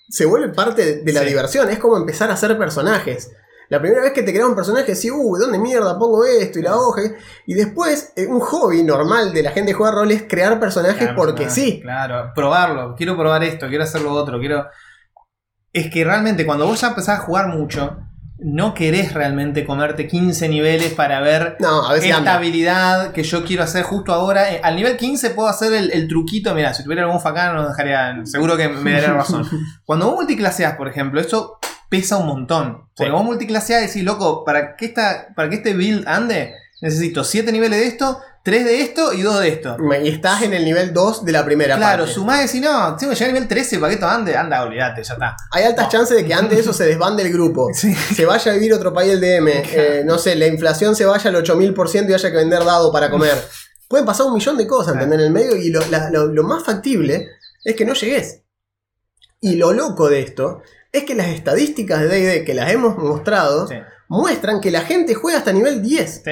se vuelve parte de la Sí. diversión. Es como empezar a hacer personajes. La primera vez que te creas un personaje, decís, uy, ¿dónde mierda pongo esto y la hoja? Y después, eh, un hobby normal de la gente que juega rol es crear personajes Claro, porque sí. Claro, probarlo. Quiero probar esto, quiero hacer lo otro, quiero. Es que realmente cuando vos ya empezás a jugar mucho, no querés realmente comerte 15 niveles para ver No, esta anda. habilidad que yo quiero hacer justo ahora. Eh, Al nivel 15 puedo hacer el, el truquito. Mira, si tuviera algún facán, no dejaría. Seguro que me daría razón. [LAUGHS] Cuando vos multiclaseás, por ejemplo, eso pesa un montón. Porque Sí. vos multiclaseás y decís, loco, para que, esta, para que este build ande, necesito 7 niveles de esto, 3 de esto y 2 de esto. Y estás en el nivel 2 de la primera Claro, parte. sumás y decís, no, tengo que llegar al nivel 13 para que esto ande. Anda, olvídate, ya está. Hay altas chances de que antes de eso [LAUGHS] se desbande el grupo. Sí. Se vaya a vivir otro país el DM. eh, no sé, la inflación se vaya al 8000% y haya que vender dado para comer. [LAUGHS] Pueden pasar un millón de cosas, ¿entendés? En el medio. Y lo, la- lo- lo más factible es que no llegues. Y lo loco de esto es que las estadísticas de DD que las hemos mostrado Sí, muestran que la gente juega hasta nivel 10. sí.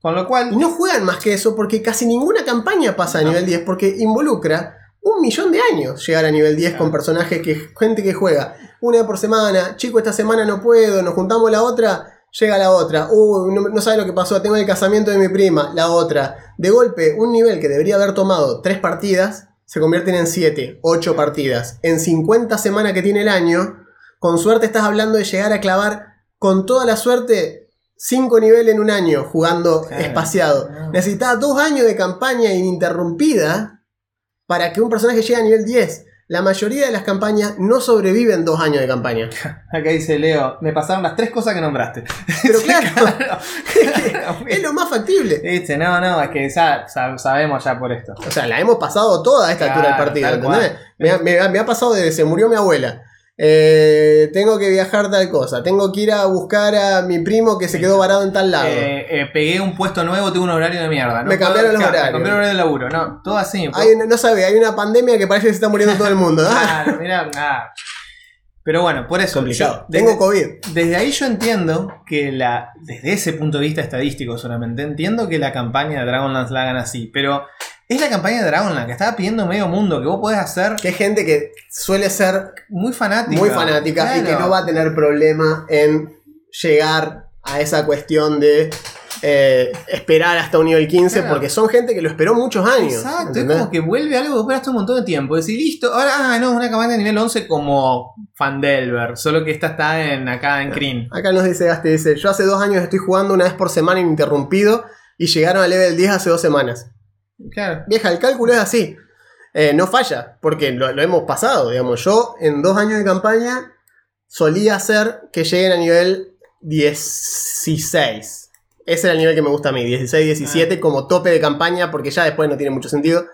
Con lo cual, Y no juegan más que eso porque casi ninguna campaña pasa a No. nivel 10 porque involucra un millón de años llegar a nivel 10 Claro. con personajes que gente que juega una vez por semana, chico esta semana no puedo, nos juntamos la otra, llega la otra, uh, no, no sabe lo que pasó, tengo el casamiento de mi prima, la otra. De golpe, un nivel que debería haber tomado 3 partidas se convierten en 7, 8 partidas. En 50 semanas que tiene el año, con suerte estás hablando de llegar a clavar con toda la suerte 5 niveles en un año jugando Claro. espaciado. No. Necesitaba dos años de campaña ininterrumpida para que un personaje llegue a nivel 10. La mayoría de las campañas no sobreviven dos años de campaña. [LAUGHS] acá dice Leo, me pasaron las tres cosas que nombraste. [LAUGHS] Pero claro, Claro. [LAUGHS] es lo más factible. Viste, no, no, es que ya sab- sabemos ya por esto. O sea, la hemos pasado toda a esta altura del partido, ¿entendés? Me, ha- me ha- me ha pasado de se murió mi abuela. Eh, tengo que viajar tal cosa. Tengo que ir a buscar a mi primo que se quedó varado en tal lado. Eh, eh, pegué un puesto nuevo, tengo un horario de mierda. ¿no? Me cambiaron los horarios. Me cambiaron el horario de laburo, no, todo así. Hay no sabe, hay una pandemia que parece que se está muriendo todo el mundo. Ah, Claro, mirá, [LAUGHS] ah. Pero bueno, por eso. complicado. yo- desde, Tengo COVID. desde ahí yo entiendo que la. Desde ese punto de vista estadístico solamente, entiendo que la campaña de Dragonlance la hagan así. Pero es la campaña de Dragonlance que estaba pidiendo medio mundo, que vos podés hacer Que hay gente que suele ser muy fanática. muy fanática y que no va a tener problema en llegar a esa cuestión de eh, esperar hasta un nivel 15 Claro. porque son gente que lo esperó muchos años. Exacto, ¿entendés? es como que vuelve algo que esperaste un montón de tiempo. Decir, listo, ahora, ah, no, es una campaña de nivel 11 como Fandelver, solo que esta está en, acá en Kryn. Acá nos dice dice, yo hace dos años estoy jugando una vez por semana ininterrumpido y llegaron al level 10 hace dos semanas. Claro. Vieja, el cálculo es así. Eh, no falla, porque lo, lo hemos pasado, digamos. Yo en dos años de campaña solía hacer que lleguen a nivel 16. Ese era el nivel que me gusta a mí, 16, 17 como tope de campaña, porque ya después no tiene mucho sentido.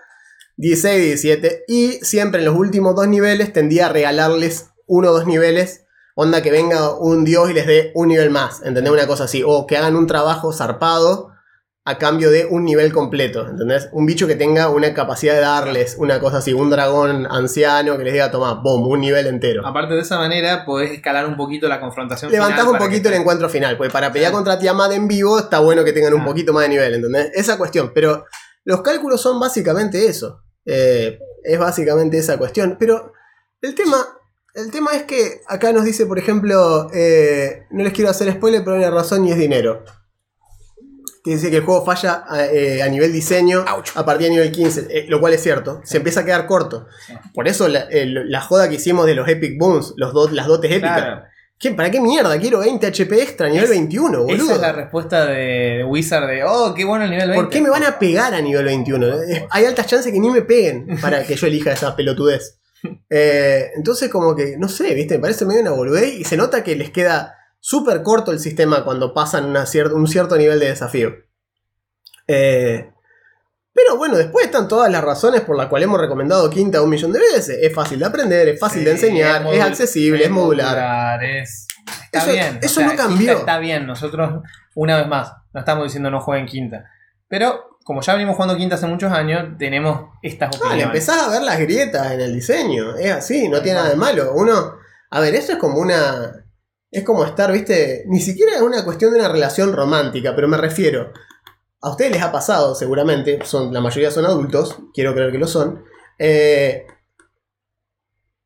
16, 17. Y siempre en los últimos dos niveles tendía a regalarles uno o dos niveles. Onda que venga un dios y les dé un nivel más. ¿Entendés? Una cosa así. O que hagan un trabajo zarpado a cambio de un nivel completo, ¿entendés? Un bicho que tenga una capacidad de darles una cosa así, un dragón anciano que les diga, toma, boom, un nivel entero. Aparte de esa manera, podés escalar un poquito la confrontación. Levantás final un poquito que- el encuentro final, porque para pelear contra Tiamat en vivo está bueno que tengan un poquito más de nivel, ¿entendés? Esa cuestión, pero los cálculos son básicamente eso. Eh, es básicamente esa cuestión, pero el tema... El tema es que acá nos dice, por ejemplo, eh, no les quiero hacer spoiler, pero hay una razón y es dinero. Que dice que el juego falla a, eh, a nivel diseño a partir de nivel 15, eh, lo cual es cierto. Se empieza a quedar corto. Por eso la, joda que hicimos de los Epic Booms, los do- las dotes épicas. Claro. ¿Qué, ¿Para qué mierda? Quiero 20 HP extra a nivel Es- 21, boludo. Esa es la respuesta de Wizard de, oh, qué bueno el nivel 20. ¿Por qué me van a pegar a nivel 21? Es- Hay altas chances que ni me peguen para que yo elija esa pelotudez. [LAUGHS] Eh, entonces, como que, no sé, ¿viste? Me parece medio una boludez y se nota que les queda súper corto el sistema cuando pasan una cier- un cierto nivel de desafío. Eh, pero bueno, después están todas las razones por las cuales hemos recomendado Quinta un millón de veces. Es fácil de aprender, es fácil de enseñar, es, modul- accesible, es modular. es- Está Eso- bien. eso o sea, no cambió. Está bien. Nosotros, una vez más, no estamos diciendo no jueguen quinta. Pero, como ya venimos jugando quinta hace muchos años, tenemos estas Ah, opiniones. empezás a ver las grietas en el diseño. Es así, no tiene nada de malo. Uno. A ver, esto es como una. Es como estar, viste. Ni siquiera es una cuestión de una relación romántica, pero me refiero. A ustedes les ha pasado, seguramente. Son, la mayoría son adultos. Quiero creer que lo son. eh,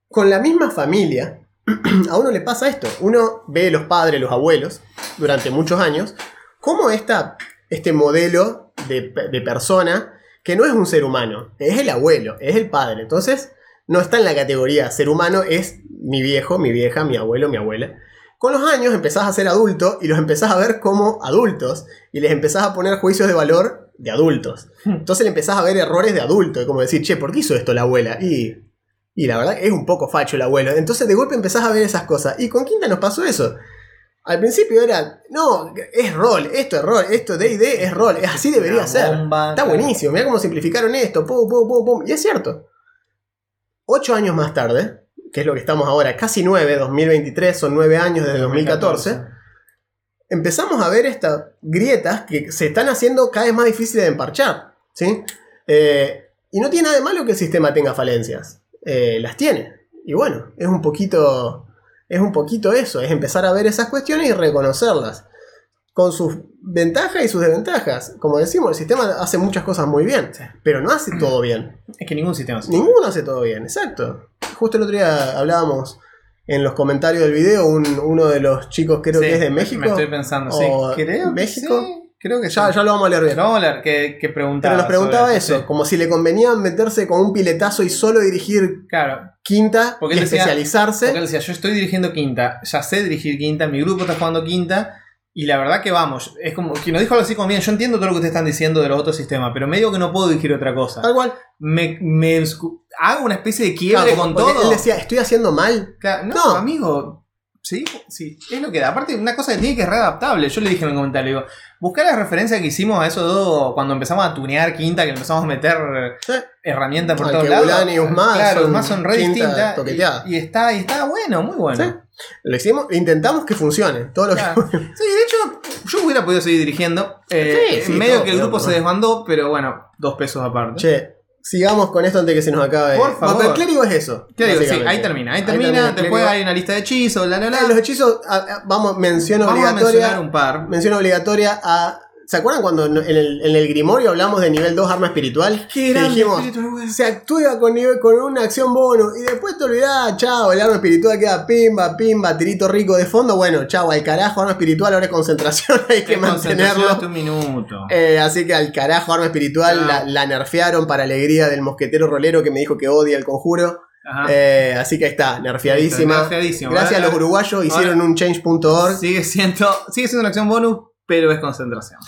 con la misma familia. [CLEARS THROAT] A uno le pasa esto. Uno ve los padres, los abuelos, durante muchos años. Cómo esta, este modelo de, pe- de persona que no es un ser humano, es el abuelo, es el padre. Entonces, no está en la categoría ser humano, es mi viejo, mi vieja, mi abuelo, mi abuela. Con los años empezás a ser adulto y los empezás a ver como adultos y les empezás a poner juicios de valor de adultos. [LAUGHS] Entonces le empezás a ver errores de adulto, como decir, che, ¿por qué hizo esto la abuela? Y, y la verdad es un poco facho el abuelo. Entonces de golpe empezás a ver esas cosas. Y con Quinta nos pasó eso. Al principio era, no, es rol, esto es rol, esto de D es rol, así debería ser. bomba, Está buenísimo, mira cómo simplificaron esto, pum, pum, pum, pum. Y es cierto. Ocho años más tarde, que es lo que estamos ahora, casi nueve, 2023, son nueve años desde 2014, empezamos a ver estas grietas que se están haciendo cada vez más difíciles de emparchar. ¿sí? Eh, y no tiene nada de malo que el sistema tenga falencias. Eh, las tiene. Y bueno, es un poquito. Es un poquito eso, es empezar a ver esas cuestiones y reconocerlas. Con sus ventajas y sus desventajas. Como decimos, el sistema hace muchas cosas muy bien, pero no hace todo bien. Es que ningún sistema es Ninguno hace todo bien, exacto. Justo el otro día hablábamos en los comentarios del video, un- uno de los chicos creo Sí, que es de México. Me estoy pensando, sí. Creo que México. sí, Creo que Ya, ya lo vamos a leer bien. Pero vamos a hablar, que, que preguntaba. Pero nos preguntaba eso, sí. como si le convenía meterse con un piletazo y solo dirigir Claro, quinta Porque y él decía- especializarse. porque él decía, yo estoy dirigiendo quinta, ya sé dirigir quinta, mi grupo está jugando quinta, y la verdad que vamos, es como que nos dijo algo así como bien, yo entiendo todo lo que ustedes están diciendo de los otros sistemas, pero me digo que no puedo dirigir otra cosa. Tal cual. Me, me hago una especie de quiebre Claro, con todo. Él decía, estoy haciendo mal. Claro, no, No. amigo. Sí, sí, es lo que da. Aparte, una cosa que tiene que es readaptable. Yo le dije en el comentario, digo, buscar la referencia que hicimos a eso todo cuando empezamos a tunear quinta, que le empezamos a meter Sí. herramientas por todos lados. Y claro, son son re distintas. Y, y está, y está bueno, muy bueno. Sí. Lo hicimos, intentamos que funcione. Todo lo que Claro. Sí, de hecho, yo hubiera podido seguir dirigiendo. Eh, Sí, sí, medio todo, que el grupo se desbandó, pero bueno, dos pesos aparte. Che, sigamos con esto antes de que se nos acabe. Por favor. clérigo es eso. ¿Qué digo? Sí, ahí termina, ahí termina. el después clérigo. hay una lista de hechizos, la, la, la. Ah, Los hechizos, ah, ah, vamos, mención Vamos a obligatoria. mencionar un par. Mención obligatoria a. ¿Se acuerdan cuando en el, en el Grimorio hablamos de nivel 2 arma espiritual? Qué dijimos, se actúa con, nivel, con una acción bonus y después te olvidás, chao, el arma espiritual queda pimba, pimba, tirito rico de fondo. Bueno, chao, al carajo, arma espiritual, ahora es concentración, [LAUGHS] hay que mantenerlo. hasta un minuto. Eh, así que al carajo, arma espiritual, la, la nerfearon para alegría del mosquetero rolero que me dijo que odia el conjuro. Eh, así que ahí está, nerfeadísima. Gracias a los uruguayos, hicieron un change.org. sigue siendo, sigue siendo una acción bonus, pero es concentración.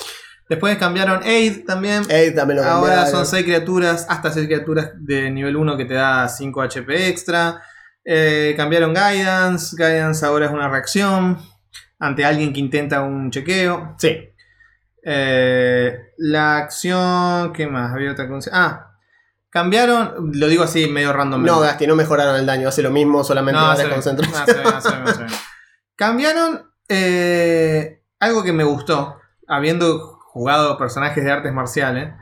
Después cambiaron Aid también. Ey, también lo Ahora cambiaron. son 6 criaturas, hasta 6 criaturas de nivel 1 que te da 5 HP extra. Eh, cambiaron Guidance. Guidance ahora es una reacción ante alguien que intenta un chequeo. Sí. Eh, la acción. ¿Qué más? Había otra cosa. Ah, cambiaron. Lo digo así medio random. No, Gasti, no mejoraron el daño, hace lo mismo, solamente No, ahora concentración. No, ve. Cambiaron eh, algo que me gustó, habiendo jugado personajes de artes marciales.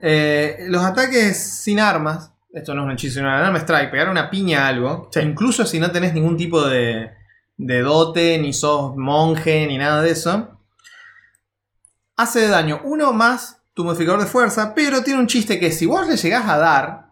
Eh, los ataques sin armas, esto no es un hechizo, sino un arma strike, pegar una piña a algo, Sí. incluso si no tenés ningún tipo de, de dote, ni sos monje, ni nada de eso, hace de daño uno más tu modificador de fuerza, pero tiene un chiste que si vos le llegás a dar,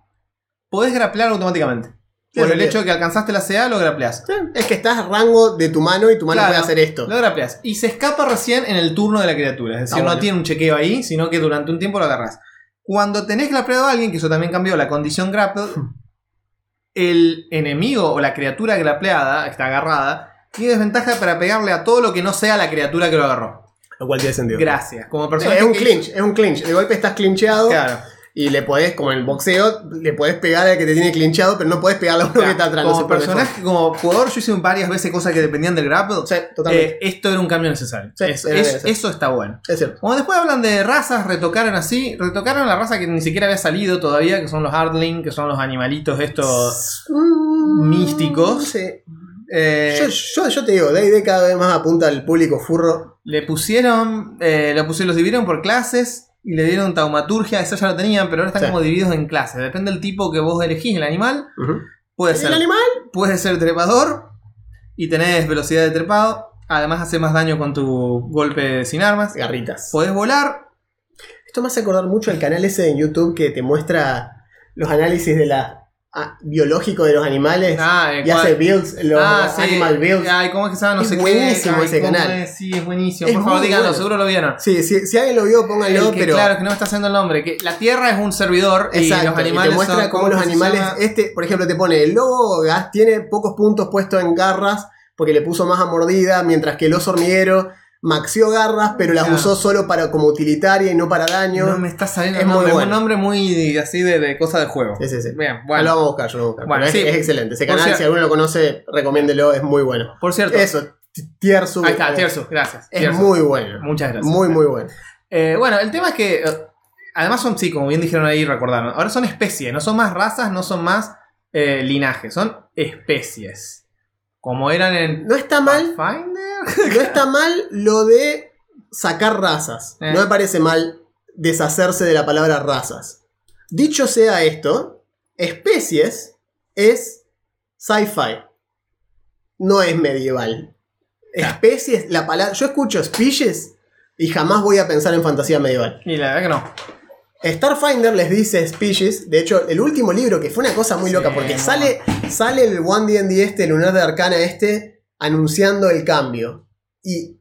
podés graplar automáticamente. Por el hecho de que alcanzaste la CA, lo grapleás. Es que estás rango de tu mano y tu mano Claro, puede hacer esto. Lo grapleás. Y se escapa recién en el turno de la criatura. Es decir, Ah, no tiene un chequeo ahí, sino que durante un tiempo lo agarras. Cuando tenés grapleado a alguien, que eso también cambió la condición grapple, [LAUGHS] el enemigo o la criatura grapleada, que está agarrada, tiene desventaja para pegarle a todo lo que no sea la criatura que lo agarró. Lo cual tiene sentido. Gracias. Como Sí, persona es un clinch, es un clinch. De golpe estás clincheado Claro. Y le podés, como en el boxeo, le podés pegar al que te tiene clinchado, pero no podés pegarle a uno que está atrás. no como puede personaje, como jugador, yo hice varias veces cosas que dependían del grapple. Sí, totalmente. Eh, esto era un cambio necesario. Sí, Es- es- eso está bueno. es cierto. Como después hablan de razas, retocaron así, retocaron la raza que ni siquiera había salido todavía, que son los Hardling, que son los animalitos estos. Mm, místicos. Sí. eh, Yo, yo, yo te digo, D&D cada vez más apunta al público furro. le pusieron, eh, lo pusieron, los dividieron por clases y le dieron taumaturgia, eso ya lo tenían, pero ahora están Sí. como divididos en clases. Depende del tipo que vos elegís, el animal. Puede ¿El ser, animal? puede ser trepador y tenés velocidad de trepado. Además hace más daño con tu golpe sin armas. Garritas. Podés volar. Esto me hace acordar mucho al canal ese en YouTube que te muestra los análisis de la ah, biológico de los animales. Ah, y hace builds, los Ah, sí. animal builds. Ay, ¿cómo es que se llama? No Es sé qué. buenísimo Ay, ese ¿cómo canal. es? Sí, es buenísimo. Es Por favor, díganlo, bueno. seguro lo vieron. Sí, sí, si alguien lo vio, pónganlo, pero. Claro, que no me está haciendo el nombre. Que la Tierra es un servidor y Exacto, los animales te muestra son- cómo los animales. Este, por ejemplo, te pone el lobo gas tiene pocos puntos puestos en garras porque le puso más a mordida, mientras que el oso hormiguero maxió garras, pero las Claro. usó solo para como utilitaria y no para daño. No me está saliendo Es nombre. muy bueno. un nombre muy así de, de cosa de juego. Sí, sí, sí. Bien, bueno. lo vamos a buscar, yo lo voy a buscar. Bueno, pero es, sí. es excelente. Ese canal, si alguno lo conoce, recomiéndelo, es muy bueno. Por cierto. Eso, Tiersu. Ahí está, Tiersu, gracias. Es Tiersu. muy bueno. Muchas gracias. Muy, muy bueno. Eh, bueno, el tema es que. eh, además son, sí, como bien dijeron ahí, recordaron. Ahora son especies, no son más razas, no son más eh, linajes, son especies. Como eran en. No está mal, Pathfinder. [LAUGHS] no está mal lo de sacar razas. Eh. No me parece mal deshacerse de la palabra razas. Dicho sea esto, especies es sci-fi. No es medieval. Especies, la palabra. Yo escucho species y jamás voy a pensar en fantasía medieval. Y la verdad que no. Starfinder les dice species. De hecho, el último libro, que fue una cosa muy loca, porque sale, sale el One D&D este, el lunar de Arcana este, anunciando el cambio. Y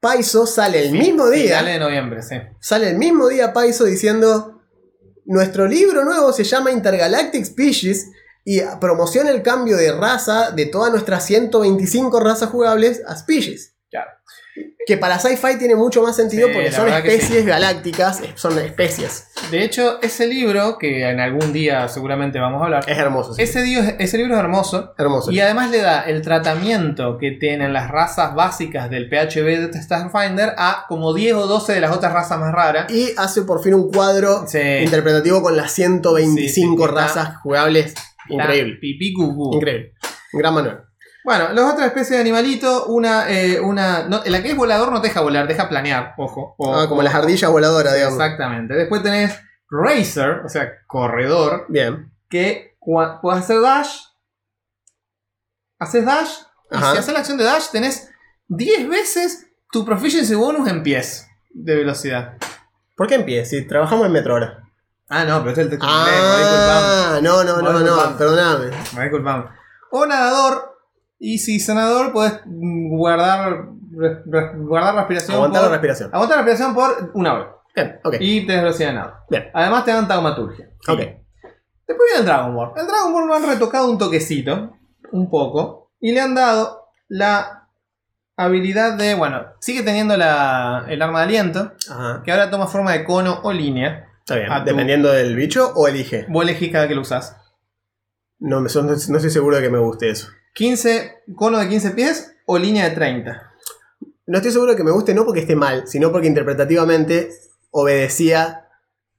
Paizo sale el mismo día. Finales de noviembre, sí. Sale el mismo día Paizo diciendo. Nuestro libro nuevo se llama Intergalactic Species y promociona el cambio de raza de todas nuestras 125 razas jugables a species. Que para sci-fi tiene mucho más sentido Sí, porque son especies galácticas, son especies. De hecho, ese libro, que en algún día seguramente vamos a hablar, Es hermoso. sí. ese, dio- ese libro es hermoso. hermoso. Y además le da el tratamiento que tienen las razas básicas del PHB de Starfinder a como 10 o 12 de las otras razas más raras. Y hace por fin un cuadro interpretativo con las 125 Sí, sí, sí, está- razas jugables. Increíble. Pipí cucú. Increíble. Gran manual. Bueno, las otras especies de animalito, una, eh, una. no, la que es volador no te deja volar, deja planear, ojo. O- Ah, como o- las ardillas voladoras, digamos. Exactamente. Después tenés Racer, o sea, corredor, Bien. que puedes hacer dash. Haces dash. Y si haces la acción de dash, tenés 10 veces tu proficiency bonus en pies de velocidad. ¿Por qué en pie? Si trabajamos en metro ahora. Ah, no, pero este es el texto. Ah, no, no, no, no, disculpame. perdóname. Me disculpamos. O nadador. Y si sos nadador, podés guardar, re- re- guardar respiración. Aguantar por, la respiración. Aguantar la respiración por una hora. Bien, ok. Y tenés velocidad de nado. Bien. Además te dan taumaturgia. Ok. Después viene el Dragon Ball. El Dragon Ball lo han retocado un toquecito, un poco, y le han dado la habilidad de, bueno, sigue teniendo la, el arma de aliento, Ajá. que ahora toma forma de cono o línea. Está bien. A tu- Dependiendo del bicho o elige. Vos elegís cada que lo usás. No, me son- no estoy seguro de que me guste eso. 15, cono de 15 pies o línea de 30. No estoy seguro de que me guste no porque esté mal, sino porque interpretativamente obedecía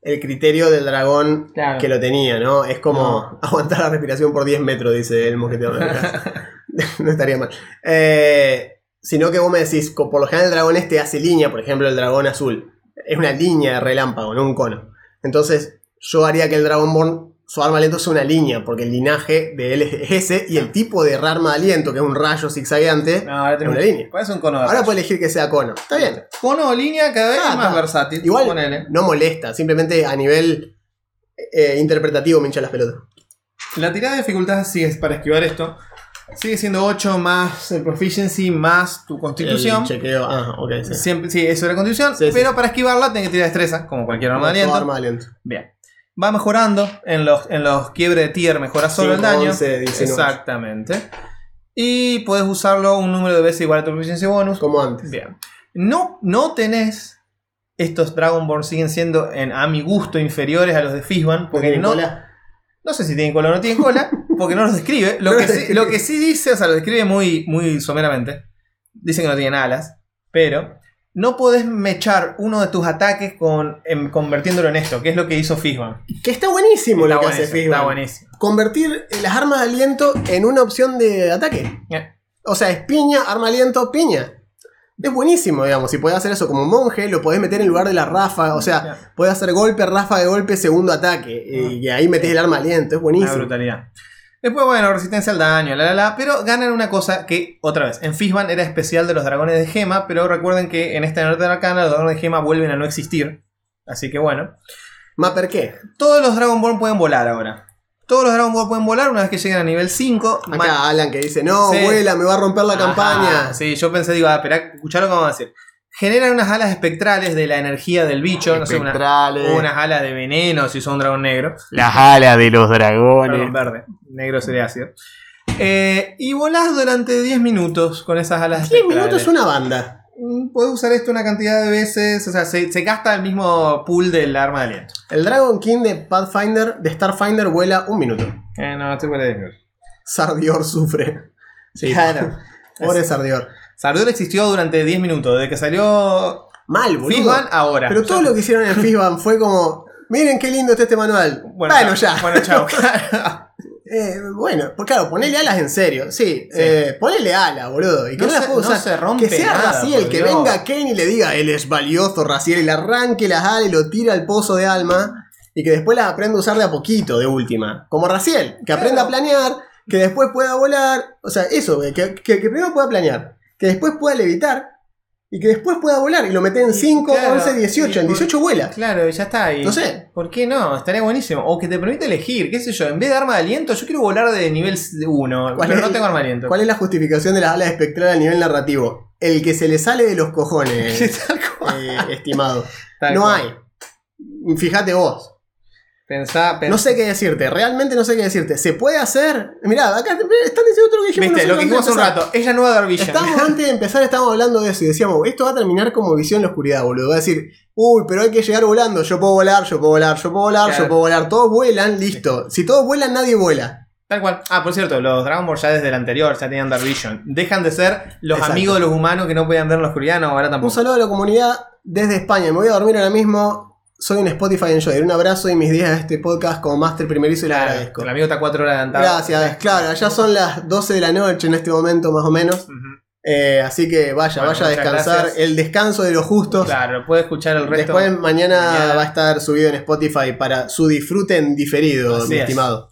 el criterio del dragón Claro. que lo tenía, ¿no? Es como No. [LAUGHS] aguantar la respiración por 10 metros, dice el mosquetero. [LAUGHS] [LAUGHS] no estaría mal. Eh, sino que vos me decís, por lo general el dragón este hace línea, por ejemplo el dragón azul. Es una línea de relámpago, no un cono. Entonces yo haría que el Dragonborn, su arma de aliento sea una línea, porque el linaje de él es ese, y el tipo de arma de aliento, que es un rayo zigzagueante, No, ahora tenemos Una línea. ¿Cuál es un cono de ahora rayo? puede elegir que sea cono. Está bien. Cono o línea cada vez Ah, es más está. versátil. Igual Ponele. no molesta, simplemente a nivel eh, interpretativo me hincha las pelotas. La tirada de dificultad sigue para esquivar esto. Sigue siendo 8 más el proficiency más tu constitución. El chequeo. Ah, ok, sí. Siempre, sí, eso es la constitución. Sí, pero para esquivarla tenés que tirar destreza, como cualquier arma de aliento. arma de aliento. Bien. Va mejorando. En los, en los quiebres de tier mejora solo el 5, daño. 11, 19. Exactamente. Y puedes usarlo un número de veces igual a tu proficiency bonus. Como antes. Bien. No, no tenés. Estos Dragonborn siguen siendo, en, a mi gusto, inferiores a los de Fishban. Porque ¿Tienen no, cola? no sé si tienen cola o no tienen cola, [LAUGHS] porque no los describe. Lo, No que, sí, lo que sí dice, o sea, lo describe muy, muy someramente. Dice que no tienen alas, pero no podés mechar uno de tus ataques con, en- convirtiéndolo en esto, que es lo que hizo Fishban. Que está buenísimo Está lo que hace Fishman. está buenísimo. Convertir las armas de aliento en una opción de ataque. Eh, O sea, es piña, arma de aliento, piña. Es buenísimo, digamos. Si podés hacer eso como monje, lo podés meter en lugar de la ráfaga. O sea, Ya. podés hacer golpe, ráfaga de golpe, segundo ataque. Y ahí metés el arma de aliento. Es Una buenísimo. brutalidad. Después, bueno, resistencia al daño, la la la. Pero ganan una cosa que, otra vez, en Fishban era especial de los dragones de gema. Pero recuerden que en esta norte de arcana los dragones de gema vuelven a no existir. Así que bueno. ¿Mapper qué? Todos los Dragonborn pueden volar ahora. Todos los Dragonborn pueden volar una vez que lleguen a nivel 5. Acá Alan que dice, no, Sí. vuela, me va a romper la Ajá, campaña. Sí, yo pensé, digo, ah, espera, escuchá lo que vamos a decir. Generan unas alas espectrales de la energía del bicho, no sé, unas alas de veneno si son dragón negro. Las alas de los Perdón, dragones. verde. Negro sería ácido. Eh, y volás durante 10 minutos con esas alas 10 espectrales. minutos una banda. Mm, Puedes usar esto una cantidad de veces, o sea, se, se gasta el mismo pool del arma de aliento. El Dragon King de Pathfinder, de Starfinder, vuela un minuto. Eh, no, estoy fuera de Dios. Sardior sufre. Sí, Claro. [LAUGHS] Pobre Sardior. Sardur existió durante 10 minutos, desde que salió Mal, boludo. Ahora. Pero todo lo que hicieron en Fishban fue como, miren qué lindo está este manual. Bueno, ya. Bueno, chao. [LAUGHS] Eh, bueno, pues claro, ponele alas en serio. Sí, Eh, ponele ala, boludo. Y que No se- no usar. se rompe Que sea nada, Raciel, que Dios. venga Ken y le diga, él es valioso, Raciel, y le arranque las alas y lo tira al pozo de alma. Y que después las aprenda a usar de a poquito, de última. Como Raciel, que aprenda a planear, que después pueda volar. O sea, eso, que, que- que primero pueda planear, que después pueda levitar. Y que después pueda volar y lo mete en Y 5, claro, 11, 18. y En por- 18 vuela. Claro, ya está. Y No sé. ¿Por qué no? Estaría buenísimo. O que te permite elegir, qué sé yo, en vez de arma de aliento, yo quiero volar de nivel 1, ¿Cuál pero no tengo arma de aliento. ¿Cuál es la justificación de las alas espectrales a nivel narrativo? El que se le sale de los cojones, [LAUGHS] eh, estimado. Tal no cual. hay. Fíjate vos. Pensá, pensá. No sé qué decirte. Realmente no sé qué decirte. ¿Se puede hacer? Mirá, acá están diciendo todo lo que dijimos Viste, lo que dijimos hace un rato. Es la nueva Dark. Estábamos [LAUGHS] antes de empezar, estábamos hablando de eso y decíamos, esto va a terminar como visión en la oscuridad, boludo. Va a decir, uy, pero hay que llegar volando. Yo puedo volar, yo puedo volar, yo puedo volar, Claro. yo puedo volar. Todos vuelan, listo. Si todos vuelan, nadie vuela. Tal cual. Ah, por cierto, los Dragon Ball ya desde el anterior ya tenían Dark Vision. Dejan de ser los Exacto. amigos de los humanos que no podían ver en la oscuridad, no, ahora Un tampoco. saludo a la comunidad desde España. Me voy a dormir ahora mismo. Soy un Spotify Enjoyer. Un abrazo y mis días de este podcast como Master Primerizo y le Claro, agradezco. el amigo está cuatro horas adelantado. Gracias, claro, ya son las 12 de la noche en este momento más o menos. Eh, así que vaya, Bueno, vaya a descansar. gracias. El descanso de los justos. Claro, puede escuchar el resto. Después mañana, mañana. va a estar subido en Spotify para su disfrute en diferido, Así mi es. estimado.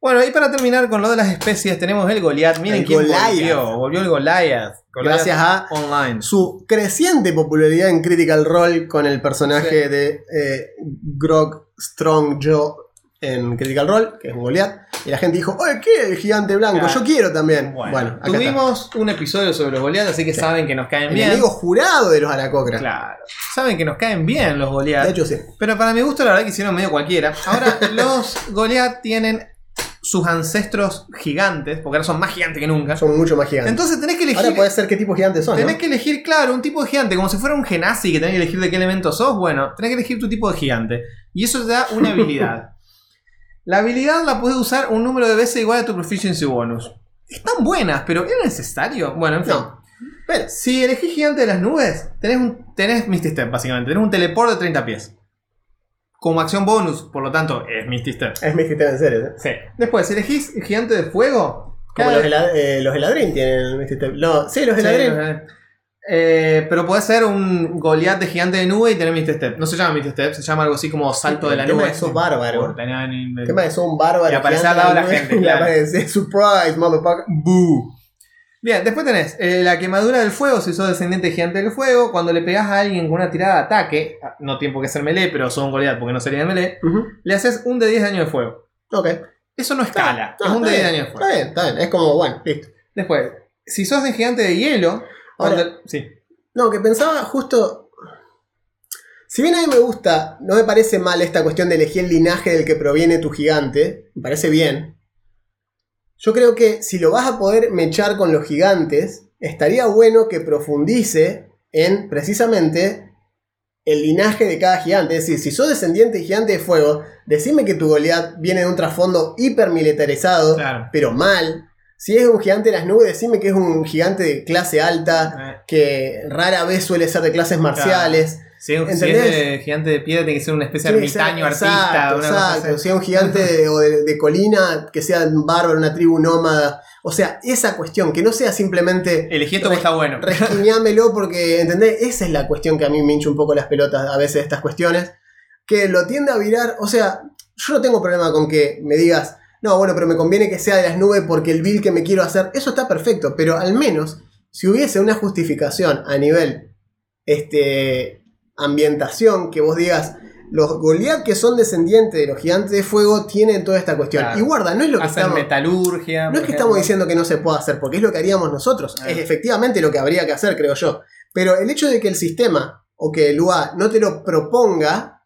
Bueno, y para terminar con lo de las especies, tenemos el Goliath. Miren El quién Goliath. volvió. Volvió el Goliath. Goliath Gracias a Online. su creciente popularidad en Critical Role con el personaje Sí. de eh, Grog Strong Joe en Critical Role, que es un Goliath. Y la gente dijo, oye, ¿qué? El gigante blanco, Claro. yo quiero también. Bueno, Bueno, acá está. tuvimos un episodio sobre los Goliath, así que saben que nos caen El bien. amigo jurado de los Aracocra. Claro. Saben que nos caen bien los Goliath. De hecho, sí. Pero para mi gusto, la verdad que hicieron medio cualquiera. Ahora, [LAUGHS] los Goliath tienen sus ancestros gigantes, porque ahora son más gigantes que nunca. Son mucho más gigantes. Entonces tenés que elegir. Ahora puede ser qué tipo de gigantes son. Tenés ¿no? que elegir, claro, un tipo de gigante, como si fuera un genasi que tenés que elegir de qué elemento sos. Bueno, tenés que elegir tu tipo de gigante. Y eso te da una [LAUGHS] habilidad. La habilidad la puedes usar un número de veces igual a tu proficiency bonus. Están buenas, pero ¿era necesario? Bueno, en fin. No. Pero, Si elegís gigante de las nubes, tenés, un, tenés Misty Step, básicamente. Tenés un teleport de 30 pies. Como acción bonus, por lo tanto, es Misty Step. es mi sistema en serio. ¿eh? Sí. Después, si elegís gigante de fuego. Como los, helad eh, los tienen este sistema. No, sí, los Sí, los Heladrin. Eh, pero puede ser un Goliath de gigante de nube y tener Misty Step. No se llama Misty Step, se llama algo así como salto de la El nube. es que sos bárbaro. El tema es que son bárbaros. Y aparece al lado de la gente, [LAUGHS] y claro. aparece, surprise, motherfucker. Boo. Bien, después tenés eh, la quemadura del fuego, si sos descendiente gigante del fuego, cuando le pegás a alguien con una tirada de ataque, ah, no tiempo que ser melee, pero son Goliath porque no sería melee, le haces un de 10 daño de fuego. Ok. Eso no escala. No, es un está de bien, daño de Está fuego. bien, está bien. Es como, bueno, listo. Después, si sos de gigante de hielo. Ahora- cuando- sí. No, que pensaba justo. Si bien a mí me gusta, no me parece mal esta cuestión de elegir el linaje del que proviene tu gigante, me parece bien. Yo creo que si lo vas a poder mechar con los gigantes, estaría bueno que profundice en precisamente el linaje de cada gigante. Es decir, si sos descendiente de gigante de fuego, decime que tu Goliath viene de un trasfondo hipermilitarizado, Claro. pero mal. Si es un gigante de las nubes, decime que es un gigante de clase alta Eh, que rara vez suele ser de clases marciales. Si es de gigante de piedra, tiene que ser una especie de ermitaño artista. exacto, una cosa exacto. así. Si es un gigante de, o de, de colina, que sea un bárbaro, una tribu nómada. O sea, esa cuestión, que no sea simplemente Elegí esto que está bueno. [LAUGHS] resquiñámelo porque, ¿entendés? Esa es la cuestión que a mí me hincha un poco las pelotas a veces estas cuestiones. Que lo tiende a virar, o sea, yo no tengo problema con que me digas, no, bueno, pero me conviene que sea de las nubes porque el build que me quiero hacer, eso está perfecto, pero al menos si hubiese una justificación a nivel este, ambientación, que vos digas, los Goliath que son descendientes de los gigantes de fuego tienen toda esta cuestión. Claro. Y guarda, no es lo que Hacen estamos... metalurgia. No es que ejemplo. estamos diciendo que no se pueda hacer, porque es lo que haríamos nosotros. Es efectivamente lo que habría que hacer, creo yo. Pero el hecho de que el sistema o que el UA no te lo proponga,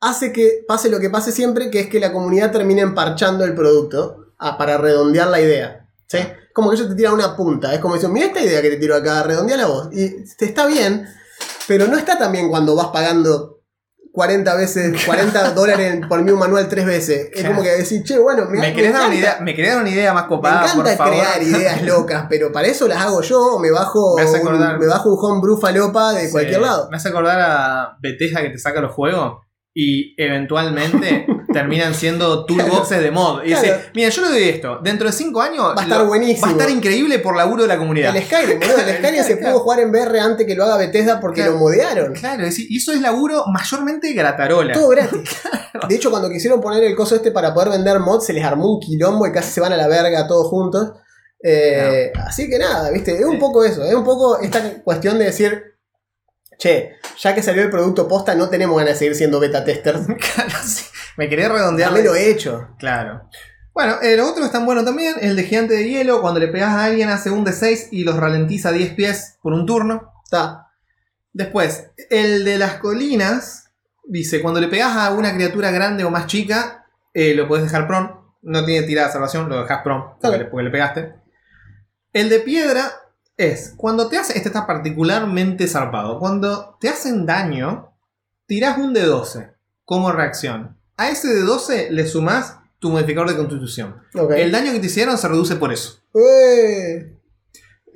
hace que pase lo que pase siempre, que es que la comunidad termine emparchando el producto ah, para redondear la idea. ¿sí? Como que ellos te tiran una punta. Es como dicen, mira esta idea que te tiro acá, redondeala vos. Y te está bien, pero no está tan bien cuando vas pagando 40 veces, [LAUGHS] 40 dólares por mi manual tres veces. Es como que decir, che, bueno, ¿Me querés, dar una idea, ¿Me querés dar una idea más me copada, por encanta favor? crear ideas [LAUGHS] locas, pero para eso las hago yo o me bajo, Me hace un, acordar- me bajo un homebrew falopa de Sí. cualquier lado. Me hace acordar a Bethesda que te saca los juegos y eventualmente [LAUGHS] terminan siendo toolboxes de mod. Y dice, mira, yo le doy esto. Dentro de 5 años Va a estar lo- buenísimo. Va a estar increíble por laburo de la comunidad. El Skyrim, boludo, el [LAUGHS] Skyrim se pudo jugar en VR antes que lo haga Bethesda porque Claro. lo modearon. Claro, y eso es laburo mayormente gratarola. Todo gratis. [LAUGHS] De hecho, cuando quisieron poner el coso este para poder vender mods, se les armó un quilombo y casi se van a la verga todos juntos. Eh, Así que nada, viste, es un poco eso, es un poco esta cuestión de decir, che, ya que salió el producto posta, no tenemos ganas de seguir siendo beta testers. [LAUGHS] Claro, sí. Me quería redondear. Me lo he hecho. Claro. Bueno, eh, lo otro es tan bueno también, el de gigante de hielo, cuando le pegas a alguien hace un de 6 y los ralentiza 10 pies por un turno. Está. Después, el de las colinas, dice, cuando le pegas a una criatura grande o más chica, eh, lo puedes dejar prone. No tiene tirada de salvación, lo dejas prone porque, Ok. le, porque le pegaste. El de piedra es, cuando te hace, este está particularmente zarpado, cuando te hacen daño, tirás un de 12 como reacción. A ese de 12 le sumás tu modificador de constitución. Ok. El daño que te hicieron se reduce por eso. Eh.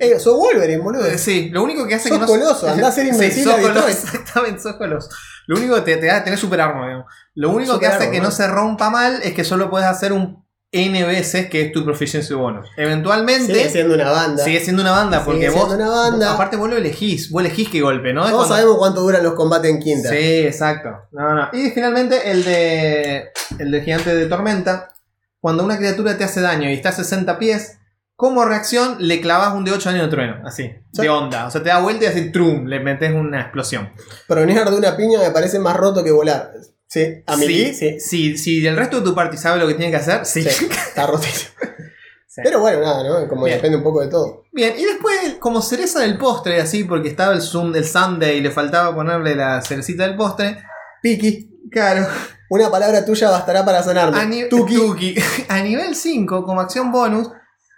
Eh, sos Wolverine, boludo. Eh, Sí, lo único que hace Sos que no coloso, andá a ser [LAUGHS] invencible sos a Detroit. coloso, exactamente, sos coloso. Lo único que te, te da tener super arma, digamos. Lo único que Super hace arma, que no ¿no? se rompa mal es que solo puedes hacer un N veces que es tu proficiency bonus. Eventualmente Sigue siendo una banda. sigue siendo una banda porque vos, una banda. aparte vos lo elegís, vos elegís qué golpe, ¿no? Todos cuando- sabemos cuánto duran los combates en quinta. Sí, exacto. No, no. Y finalmente el de el de gigante de tormenta, cuando una criatura te hace daño y está a 60 pies, como reacción le clavas un de 8 daño de trueno, así, Sí. de onda. O sea, te da vuelta y así, trum, le metes una explosión. Pronear de una piña me parece más roto que volar. Sí, a Melee, sí. Si, si el resto de tu party sabe lo que tiene que hacer, sí. Está rotísimo. [LAUGHS] Pero bueno, nada, ¿no? Como Bien. depende un poco de todo. Bien, y después, como cereza del postre, así, porque estaba el zoom del Sunday y le faltaba ponerle la cerecita del postre. Piki, Claro. una palabra tuya bastará para sanarme. A, Tuki. Tuki. [LAUGHS] A nivel 5, como acción bonus,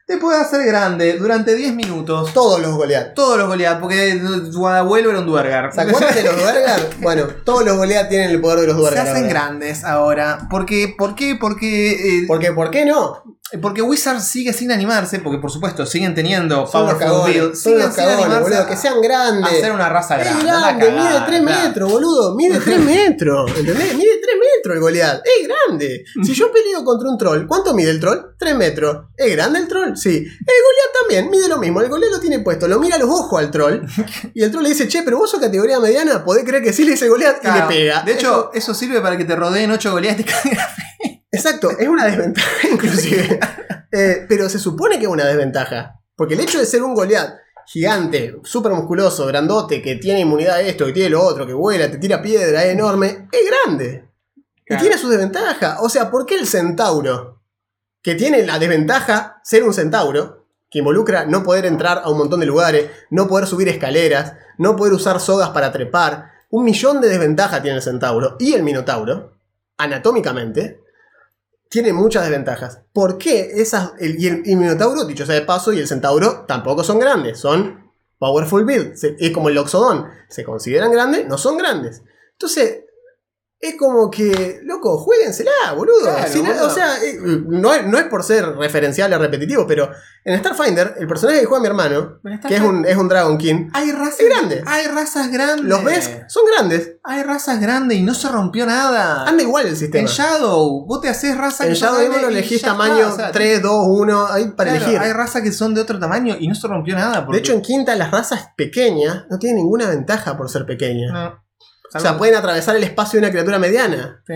te puede hacer grande durante 10 minutos. Todos los Goliath. Todos los Goliath, porque tu abuelo era un Duergar. ¿Se acuerdan de los Duergar? [LAUGHS] Bueno, todos los Goliath tienen el poder de los Se Duergar. hacen ahora. grandes ahora. Porque, ¿Por qué? Porque, eh, Porque, ¿por qué no? Porque Wizard sigue sin animarse, porque por supuesto siguen teniendo Son Powerful cagones. Build, Son siguen los sin cagones, animarse boludo. a- Que sean grandes. hacer una raza Es grande. grande, anda a mide cagar, 3 claro. metros, boludo. Mide 3 [LAUGHS] metros. ¿Entendés? Mide 3 metros el Goliath. Es grande. Si yo peleo contra un troll, ¿cuánto mide el troll? 3 metros. ¿Es grande el troll? Sí. El Goliath también mide lo mismo. El Goliath lo tiene puesto. Lo mira a los ojos al troll. [LAUGHS] Y el troll le dice, che, pero vos sos categoría mediana. ¿Podés creer que sí le dice Goliath? Y Claro. le pega. De hecho, eso sirve para que te rodeen 8 Goliath y te. Exacto, es una desventaja [LAUGHS] inclusive. Eh, pero se supone que es una desventaja. Porque el hecho de ser un Goliath gigante, súper musculoso, grandote, que tiene inmunidad a esto, que tiene lo otro, que vuela, te tira piedra, es enorme, es grande. Claro. Y tiene sus desventajas. O sea, ¿por qué el centauro? que tiene la desventaja ser un centauro, que involucra no poder entrar a un montón de lugares, no poder subir escaleras, no poder usar sogas para trepar. Un millón de desventajas tiene el centauro y el minotauro, anatómicamente, tiene muchas desventajas. ¿Por qué esas, el, y minotauro, dicho sea de paso, y el centauro tampoco son grandes, son powerful build, es como el loxodon, se consideran grandes, no son grandes. Entonces, es como que, loco, jueguensela, boludo. Claro, Si no- boludo. O sea, eh, no, es, no es por ser referencial o repetitivo, pero en Starfinder, el personaje que juega mi hermano, que es un, es un Dragon King, Hay razas Es grande. Hay razas grandes. los ves, son grandes. Hay razas grandes y no se rompió nada. Anda igual el sistema. en Shadow, vos te haces razas En que son Shadow Demon elegís tamaño está, o sea, 3, 2, 1, ahí para claro, elegir. Hay razas que son de otro tamaño y no se rompió nada. De porque- hecho, en quinta, las razas pequeñas no tienen ninguna ventaja por ser pequeñas. no. O sea, pueden atravesar el espacio de una criatura mediana. Sí.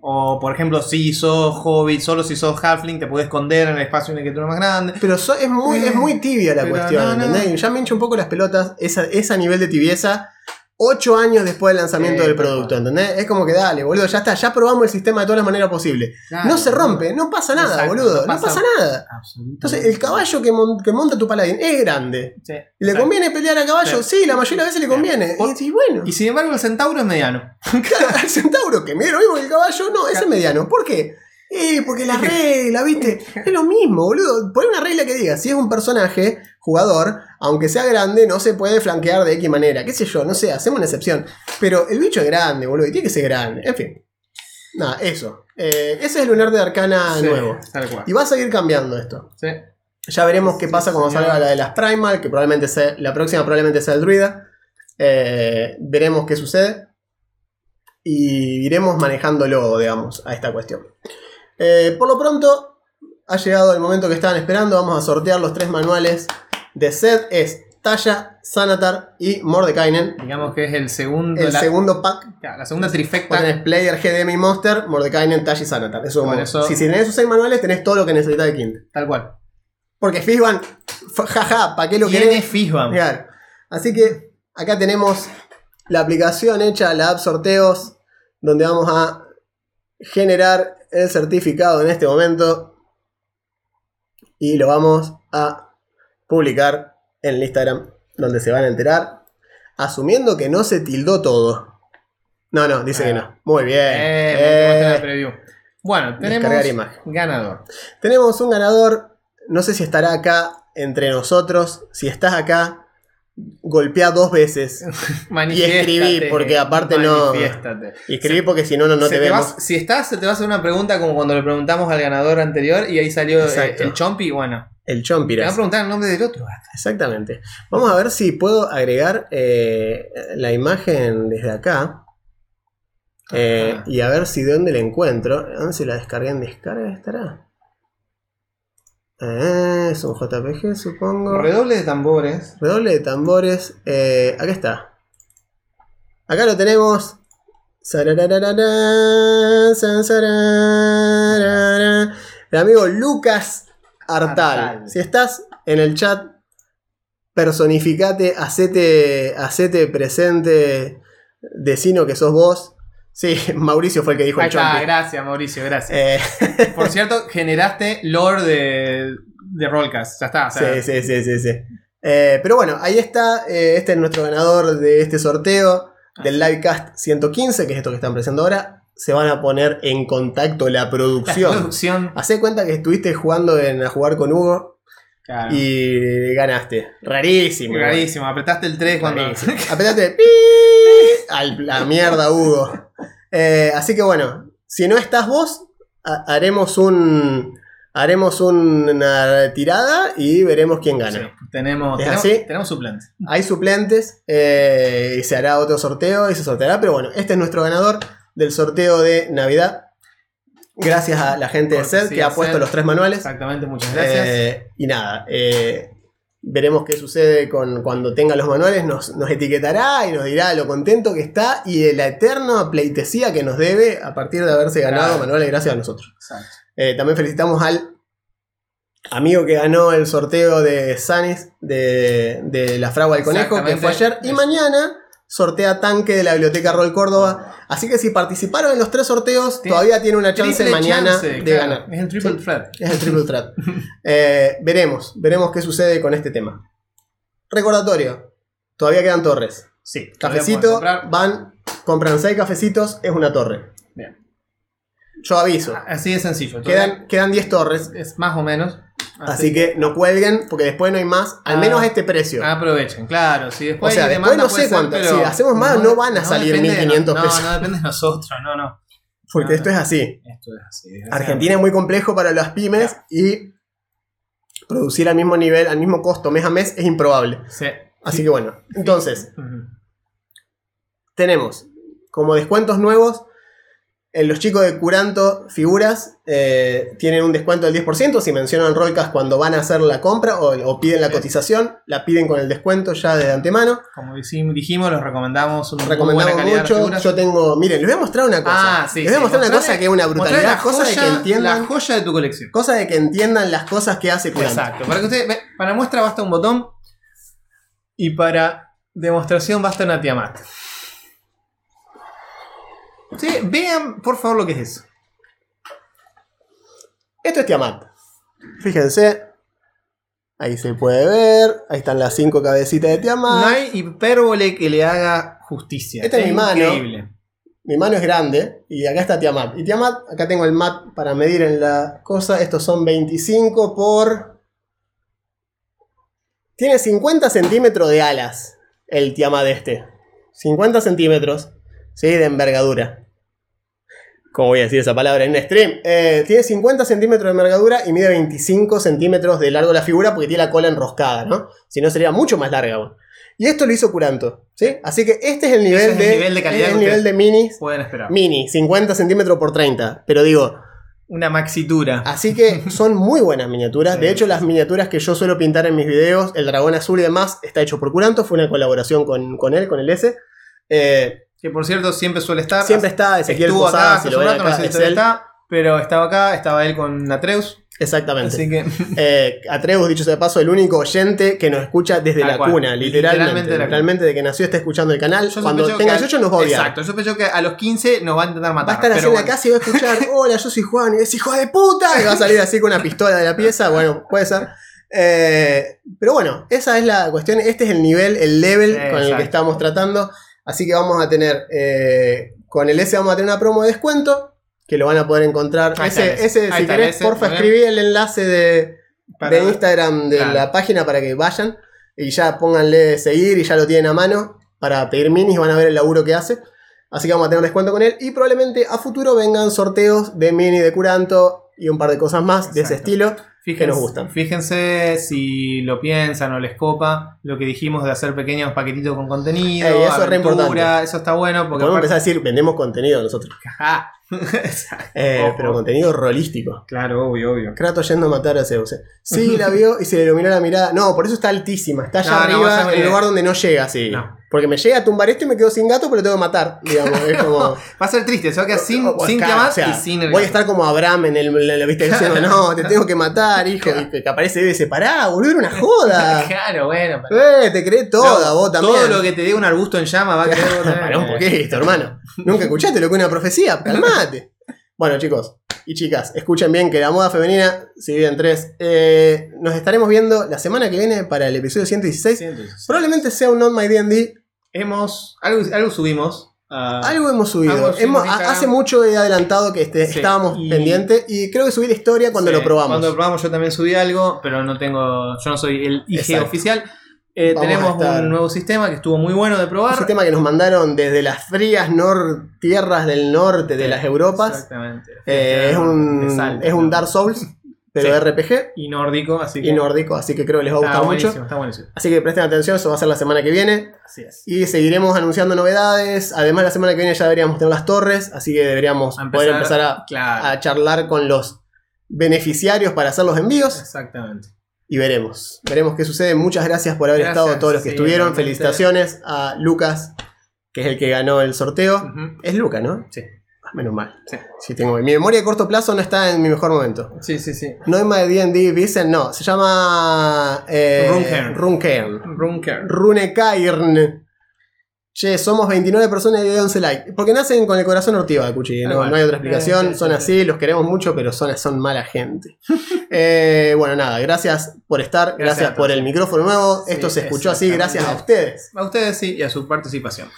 O, por ejemplo, si sos hobbit, solo si sos halfling, te puedes esconder en el espacio de una criatura más grande. Pero so- es, muy, es muy tibia la cuestión, no, no. ¿entendés? Y Ya me hincho un poco las pelotas esa, ese nivel de tibieza. Ocho años después del lanzamiento Sí, del producto. ¿entendés? Es como que dale, boludo, ya está, ya probamos el sistema de todas las maneras posibles. Claro, no se rompe, no pasa nada, Exacto, boludo, no no pasa- nada. Entonces, el caballo que, mon- que monta tu paladín es grande. Sí, ¿Le conviene pelear a caballo? Sí. Sí, la mayoría de las veces le conviene. Y, y bueno, Y sin embargo, el centauro es mediano. [LAUGHS] Claro, el centauro, que mismo que el caballo, no, ese es mediano. ¿Por qué? Eh, porque la [LAUGHS] regla, ¿viste? Es lo mismo, boludo. Pon una regla que diga, si es un personaje, jugador, aunque sea grande, no se puede flanquear de X manera. ¿Qué sé yo? No sé, hacemos una excepción. Pero el bicho es grande, boludo, y tiene que ser grande. En fin. Nada, eso. Eh, ese es el lunar de Arcana Sí, nuevo. Tal cual. Y va a seguir cambiando esto. Sí. Ya veremos qué pasa cuando salga la de las Primal, que probablemente sea, la próxima probablemente sea el druida. Eh, veremos qué sucede. Y iremos manejándolo, digamos, a esta cuestión. Eh, por lo pronto, ha llegado el momento que estaban esperando. Vamos a sortear los tres manuales de set. Es Talla, Sanatar y Mordekainen. Digamos que es el segundo. El la, segundo pack. la segunda trifecta. tenés Player, GDM y Monster, Mordekainen, Talla y Sanatar. Eso, como- eso- Si tenés esos seis manuales, tenés todo lo que necesitas de quinta. Tal cual. Porque Fishban, jaja, ¿para qué lo ¿Quién querés? Claro. Así que acá tenemos la aplicación hecha, la app sorteos, donde vamos a generar el certificado en este momento y lo vamos a publicar en el Instagram, donde se van a enterar, asumiendo que no se tildó todo. No, no, dice que no. Muy bien. Eh, Eh. Bueno, tenemos ganador. Tenemos un ganador. No sé si estará acá entre nosotros. Si estás acá, golpea dos veces. [LAUGHS] Manifiéstate, escribí, porque aparte no-. Y escribí porque si no, no, no te te vemos. vas- si estás, se te va a hacer una pregunta como cuando le preguntamos al ganador anterior y ahí salió eh, el Chompi. Bueno, El te Chompiras. van a preguntar el nombre del otro. Exactamente. Vamos a ver si puedo agregar eh, la imagen desde acá. Eh, y a ver si de dónde la encuentro. ¿Dónde se la descargué en descarga? ¿Estará? Eh, es un JPG, supongo. Redoble de tambores. Redoble de tambores. eh, acá está. Acá lo tenemos. El amigo Lucas Artal. Artal. Si estás en el chat, personificate, hacete, hacete presente, decino que sos vos. Sí, [LAUGHS] Mauricio fue el que dijo Ahí el está, chompi. gracias Mauricio, gracias. Eh, [LAUGHS] Por [LAUGHS] cierto, generaste lore de, de Rollcast. Ya está. o sea, Sí, sí, sí, sí, sí. Eh, pero bueno, ahí está. eh, este es nuestro ganador de este sorteo del Livecast 115, que es esto que están presentando ahora. Se van a poner en contacto la La producción. producción. Hacé cuenta que estuviste jugando en a jugar con Hugo Claro. y ganaste. Rarísimo. Rarísimo, apretaste el 3 cuando. Rarísimo. Al, la mierda, Hugo. Eh, así que bueno, si no estás vos, ha- haremos un. Haremos una tirada y veremos quién gana. Sí, tenemos, ¿Es tenemos, así? tenemos suplentes. Hay suplentes eh, y se hará otro sorteo y se sorteará. Pero bueno, este es nuestro ganador del sorteo de Navidad. Gracias a la gente de SED que ha puesto los tres manuales. Exactamente, muchas gracias. Eh, y nada, eh, veremos qué sucede con cuando tenga los manuales. Nos, nos etiquetará y nos dirá lo contento que está y de la eterna pleitesía que nos debe a partir de haberse ganado Claro. manuales gracias a nosotros. Eh, también felicitamos al amigo que ganó el sorteo de Sanis de, de la fragua del conejo, que fue ayer. Y mañana sortea tanque de la biblioteca Roll Córdoba. Así que si participaron en los tres sorteos, todavía tiene una chance mañana chance, de claro, ganar. Es el triple Sí. threat. Es el triple threat. [LAUGHS] Eh, veremos, veremos qué sucede con este tema. Recordatorio, todavía quedan torres. Sí. Cafecito, van, compran 6 cafecitos, es una torre. Bien. Yo aviso, Así de sencillo. quedan, quedan 10 torres, Es más o menos. Así que no cuelguen porque después no hay más, al Ah. menos a este precio. Aprovechen, claro. Si después O sea, después demanda, no sé ser, cuánto. Si hacemos más, no van a salir depende de 1500 no- pesos. No, no depende de nosotros, no, no. porque esto es así. Esto es así. Argentina es muy complejo para las pymes y producir al mismo nivel, al mismo costo mes a mes es improbable. Sí. Así que bueno, entonces, tenemos como descuentos nuevos. En los chicos de Curanto Figuras eh, tienen un descuento del 10% si mencionan Rollcast cuando van a hacer la compra o, o piden la cotización, la piden con el descuento ya de antemano. Como dijim- dijimos, los recomendamos. Una Recomendamos buena calidad de mucho. Yo tengo, miren, les voy a mostrar una cosa. Ah, sí. les voy a sí. mostrar una cosa que es una brutalidad, cosa de que joya- entiendan, La joya de tu colección. cosa de que entiendan las cosas que hace Curanto. Exacto. Para que ustedes ve- para muestra basta un botón y para demostración basta una Tiamat. Sí, vean por favor lo que es eso. Esto es Tiamat. Fíjense. Ahí se puede ver. Ahí están las cinco cabecitas de Tiamat. No hay hipérbole que le haga justicia. Esta es mi mano. increíble. Mi mano es grande y acá está Tiamat. Y Tiamat, acá tengo el mat para medir en la cosa. Estos son 25 por... Tiene 50 centímetros de alas el Tiamat este. 50 centímetros, ¿sí? De envergadura. ¿Cómo voy a decir esa palabra en un stream? Eh, tiene 50 centímetros de envergadura y mide 25 centímetros de largo la figura porque tiene la cola enroscada, ¿no? Si no sería mucho más larga. Y esto lo hizo Curanto, ¿sí? Así que este es el nivel, es el de, nivel de calidad es el nivel de minis Pueden esperar. mini, 50 centímetros por 30. Pero digo, Una maxitura. así que son muy buenas miniaturas. [LAUGHS] Sí, de hecho, las miniaturas que yo suelo pintar en mis videos, el dragón azul y demás, está hecho por Curanto. Fue una colaboración con, con él, con el S. Eh, Que por cierto siempre suele estar. siempre está Ezequiel Estuvo acá Posada, hace si lo ven rato, no acá, sé si es está, pero estaba acá, estaba él con Atreus. Exactamente. Así que [LAUGHS] Eh, Atreus, dicho sea de paso, el único oyente que nos escucha desde la cual. cuna, literalmente. Literalmente de la cuna. Literalmente de que nació está escuchando el canal. yo Cuando tenga que 18 nos va a odiar. Exacto, yo sospecho que a los 15 nos va a intentar Va matar. a estar así en la casa y va a escuchar, [LAUGHS] hola, yo soy Juan, y es hijo de puta, y va a salir así con una pistola de la pieza, bueno, puede ser. Eh, pero bueno, esa es la cuestión, este es el nivel, el level Sí, con el que estamos tratando, así que vamos a tener, eh, con el S vamos a tener una promo de descuento, que lo van a poder encontrar. Ahí Ese, ese, Ahí si querés, porfa, escribí el enlace de, Para- de Instagram de Claro. la página para que vayan y ya pónganle seguir y ya lo tienen a mano para pedir minis, van a ver el laburo que hace. Así que vamos a tener descuento con él y probablemente a futuro vengan sorteos de mini de Curanto y un par de cosas más de ese estilo. Fíjense, nos gustan. Fíjense si lo piensan o les copa lo que dijimos de hacer pequeños paquetitos con contenido, Ey, eso es re importante. eso está bueno porque Podemos aparte- empezar a decir, vendemos contenido nosotros. Ajá. [LAUGHS] Eh, pero contenido rolístico. Claro, obvio, obvio. Kratos yendo a matar a Zeus. eh. Sí, la vio y se le iluminó la mirada. No, por eso está altísima. Está allá No, arriba, en el lugar donde no llega, sí. No. Porque me llega a tumbar esto y me quedo sin gato, pero lo tengo que matar. Digamos, es como. [LAUGHS] Va a ser triste, se va a quedar sin, O- sin claro, o sea, y sin el Voy a estar como Abraham en el, la, la- viste [LAUGHS] diciendo, no, te tengo que matar, hijo. Y que, aparece y dice, pará, boludo, era una joda. [LAUGHS] Claro, bueno. pero- eh, te crees toda, No, vos también. Todo lo que te dé un arbusto en llama va a quedar. Pará un poquito, hermano. Nunca escuchaste lo que es una profecía, calmate. Bueno, chicos y chicas, escuchen bien que la moda femenina se divide en tres. Eh, nos estaremos viendo la semana que viene para el episodio 116. Probablemente sea un Not My D&D. Hemos. Algo, algo subimos. Algo hemos subido. Algo Hemos- hace mucho he adelantado que este, Sí, estábamos y- pendientes y creo que subí la historia cuando sí, lo probamos. Cuando lo probamos yo también subí algo, pero no tengo. Yo no soy el IG Exacto. oficial. Eh, tenemos estar- un nuevo sistema que estuvo muy bueno de Un probar. sistema que nos mandaron desde las frías nor- tierras del norte de las Europas. Exactamente. Eh, es, un, Salta, es un. Dark Souls, pero Sí. RPG Y nórdico, así que. y nórdico, así que creo que les va a gustar buenísimo, mucho. está buenísimo. Así que presten atención, eso va a ser la semana que viene. Así es. Y seguiremos anunciando novedades. Además, la semana que viene ya deberíamos tener las torres, así que deberíamos poder empezar a, Claro. a charlar con los beneficiarios para hacer los envíos. Exactamente. Y veremos. Veremos qué sucede. Muchas gracias por haber Gracias, estado todos los que sí, estuvieron. realmente. Felicitaciones a Lucas, que es el que ganó el sorteo. Es Lucas, ¿no? Sí. Ah, Menos mal. Sí. Sí, tengo. Mi memoria a corto plazo no está en mi mejor momento. Sí, sí, sí. No es más de D&D Vincent, no. Se llama... Eh. Runcairn. Runker. Runecairn. Che, somos 29 personas y hay 11 likes. Porque nacen con el corazón ortiva, Cuchi. Tal No, hay otra explicación. Son sí, así, los queremos mucho, pero son, son mala gente. [LAUGHS] Eh, bueno, nada, gracias por estar. Gracias, por el micrófono nuevo. Sí, Esto se escuchó así gracias a ustedes. A ustedes sí y a su participación.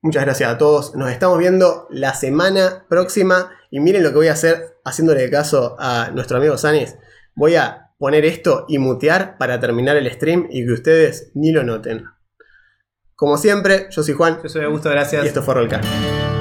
Muchas gracias a todos. Nos estamos viendo la semana próxima. Y miren lo que voy a hacer haciéndole caso a nuestro amigo Sanis. Voy a poner esto y mutear para terminar el stream y que ustedes ni lo noten. Como siempre, yo soy Juan Yo soy Augusto, gracias. y esto fue Rollcast.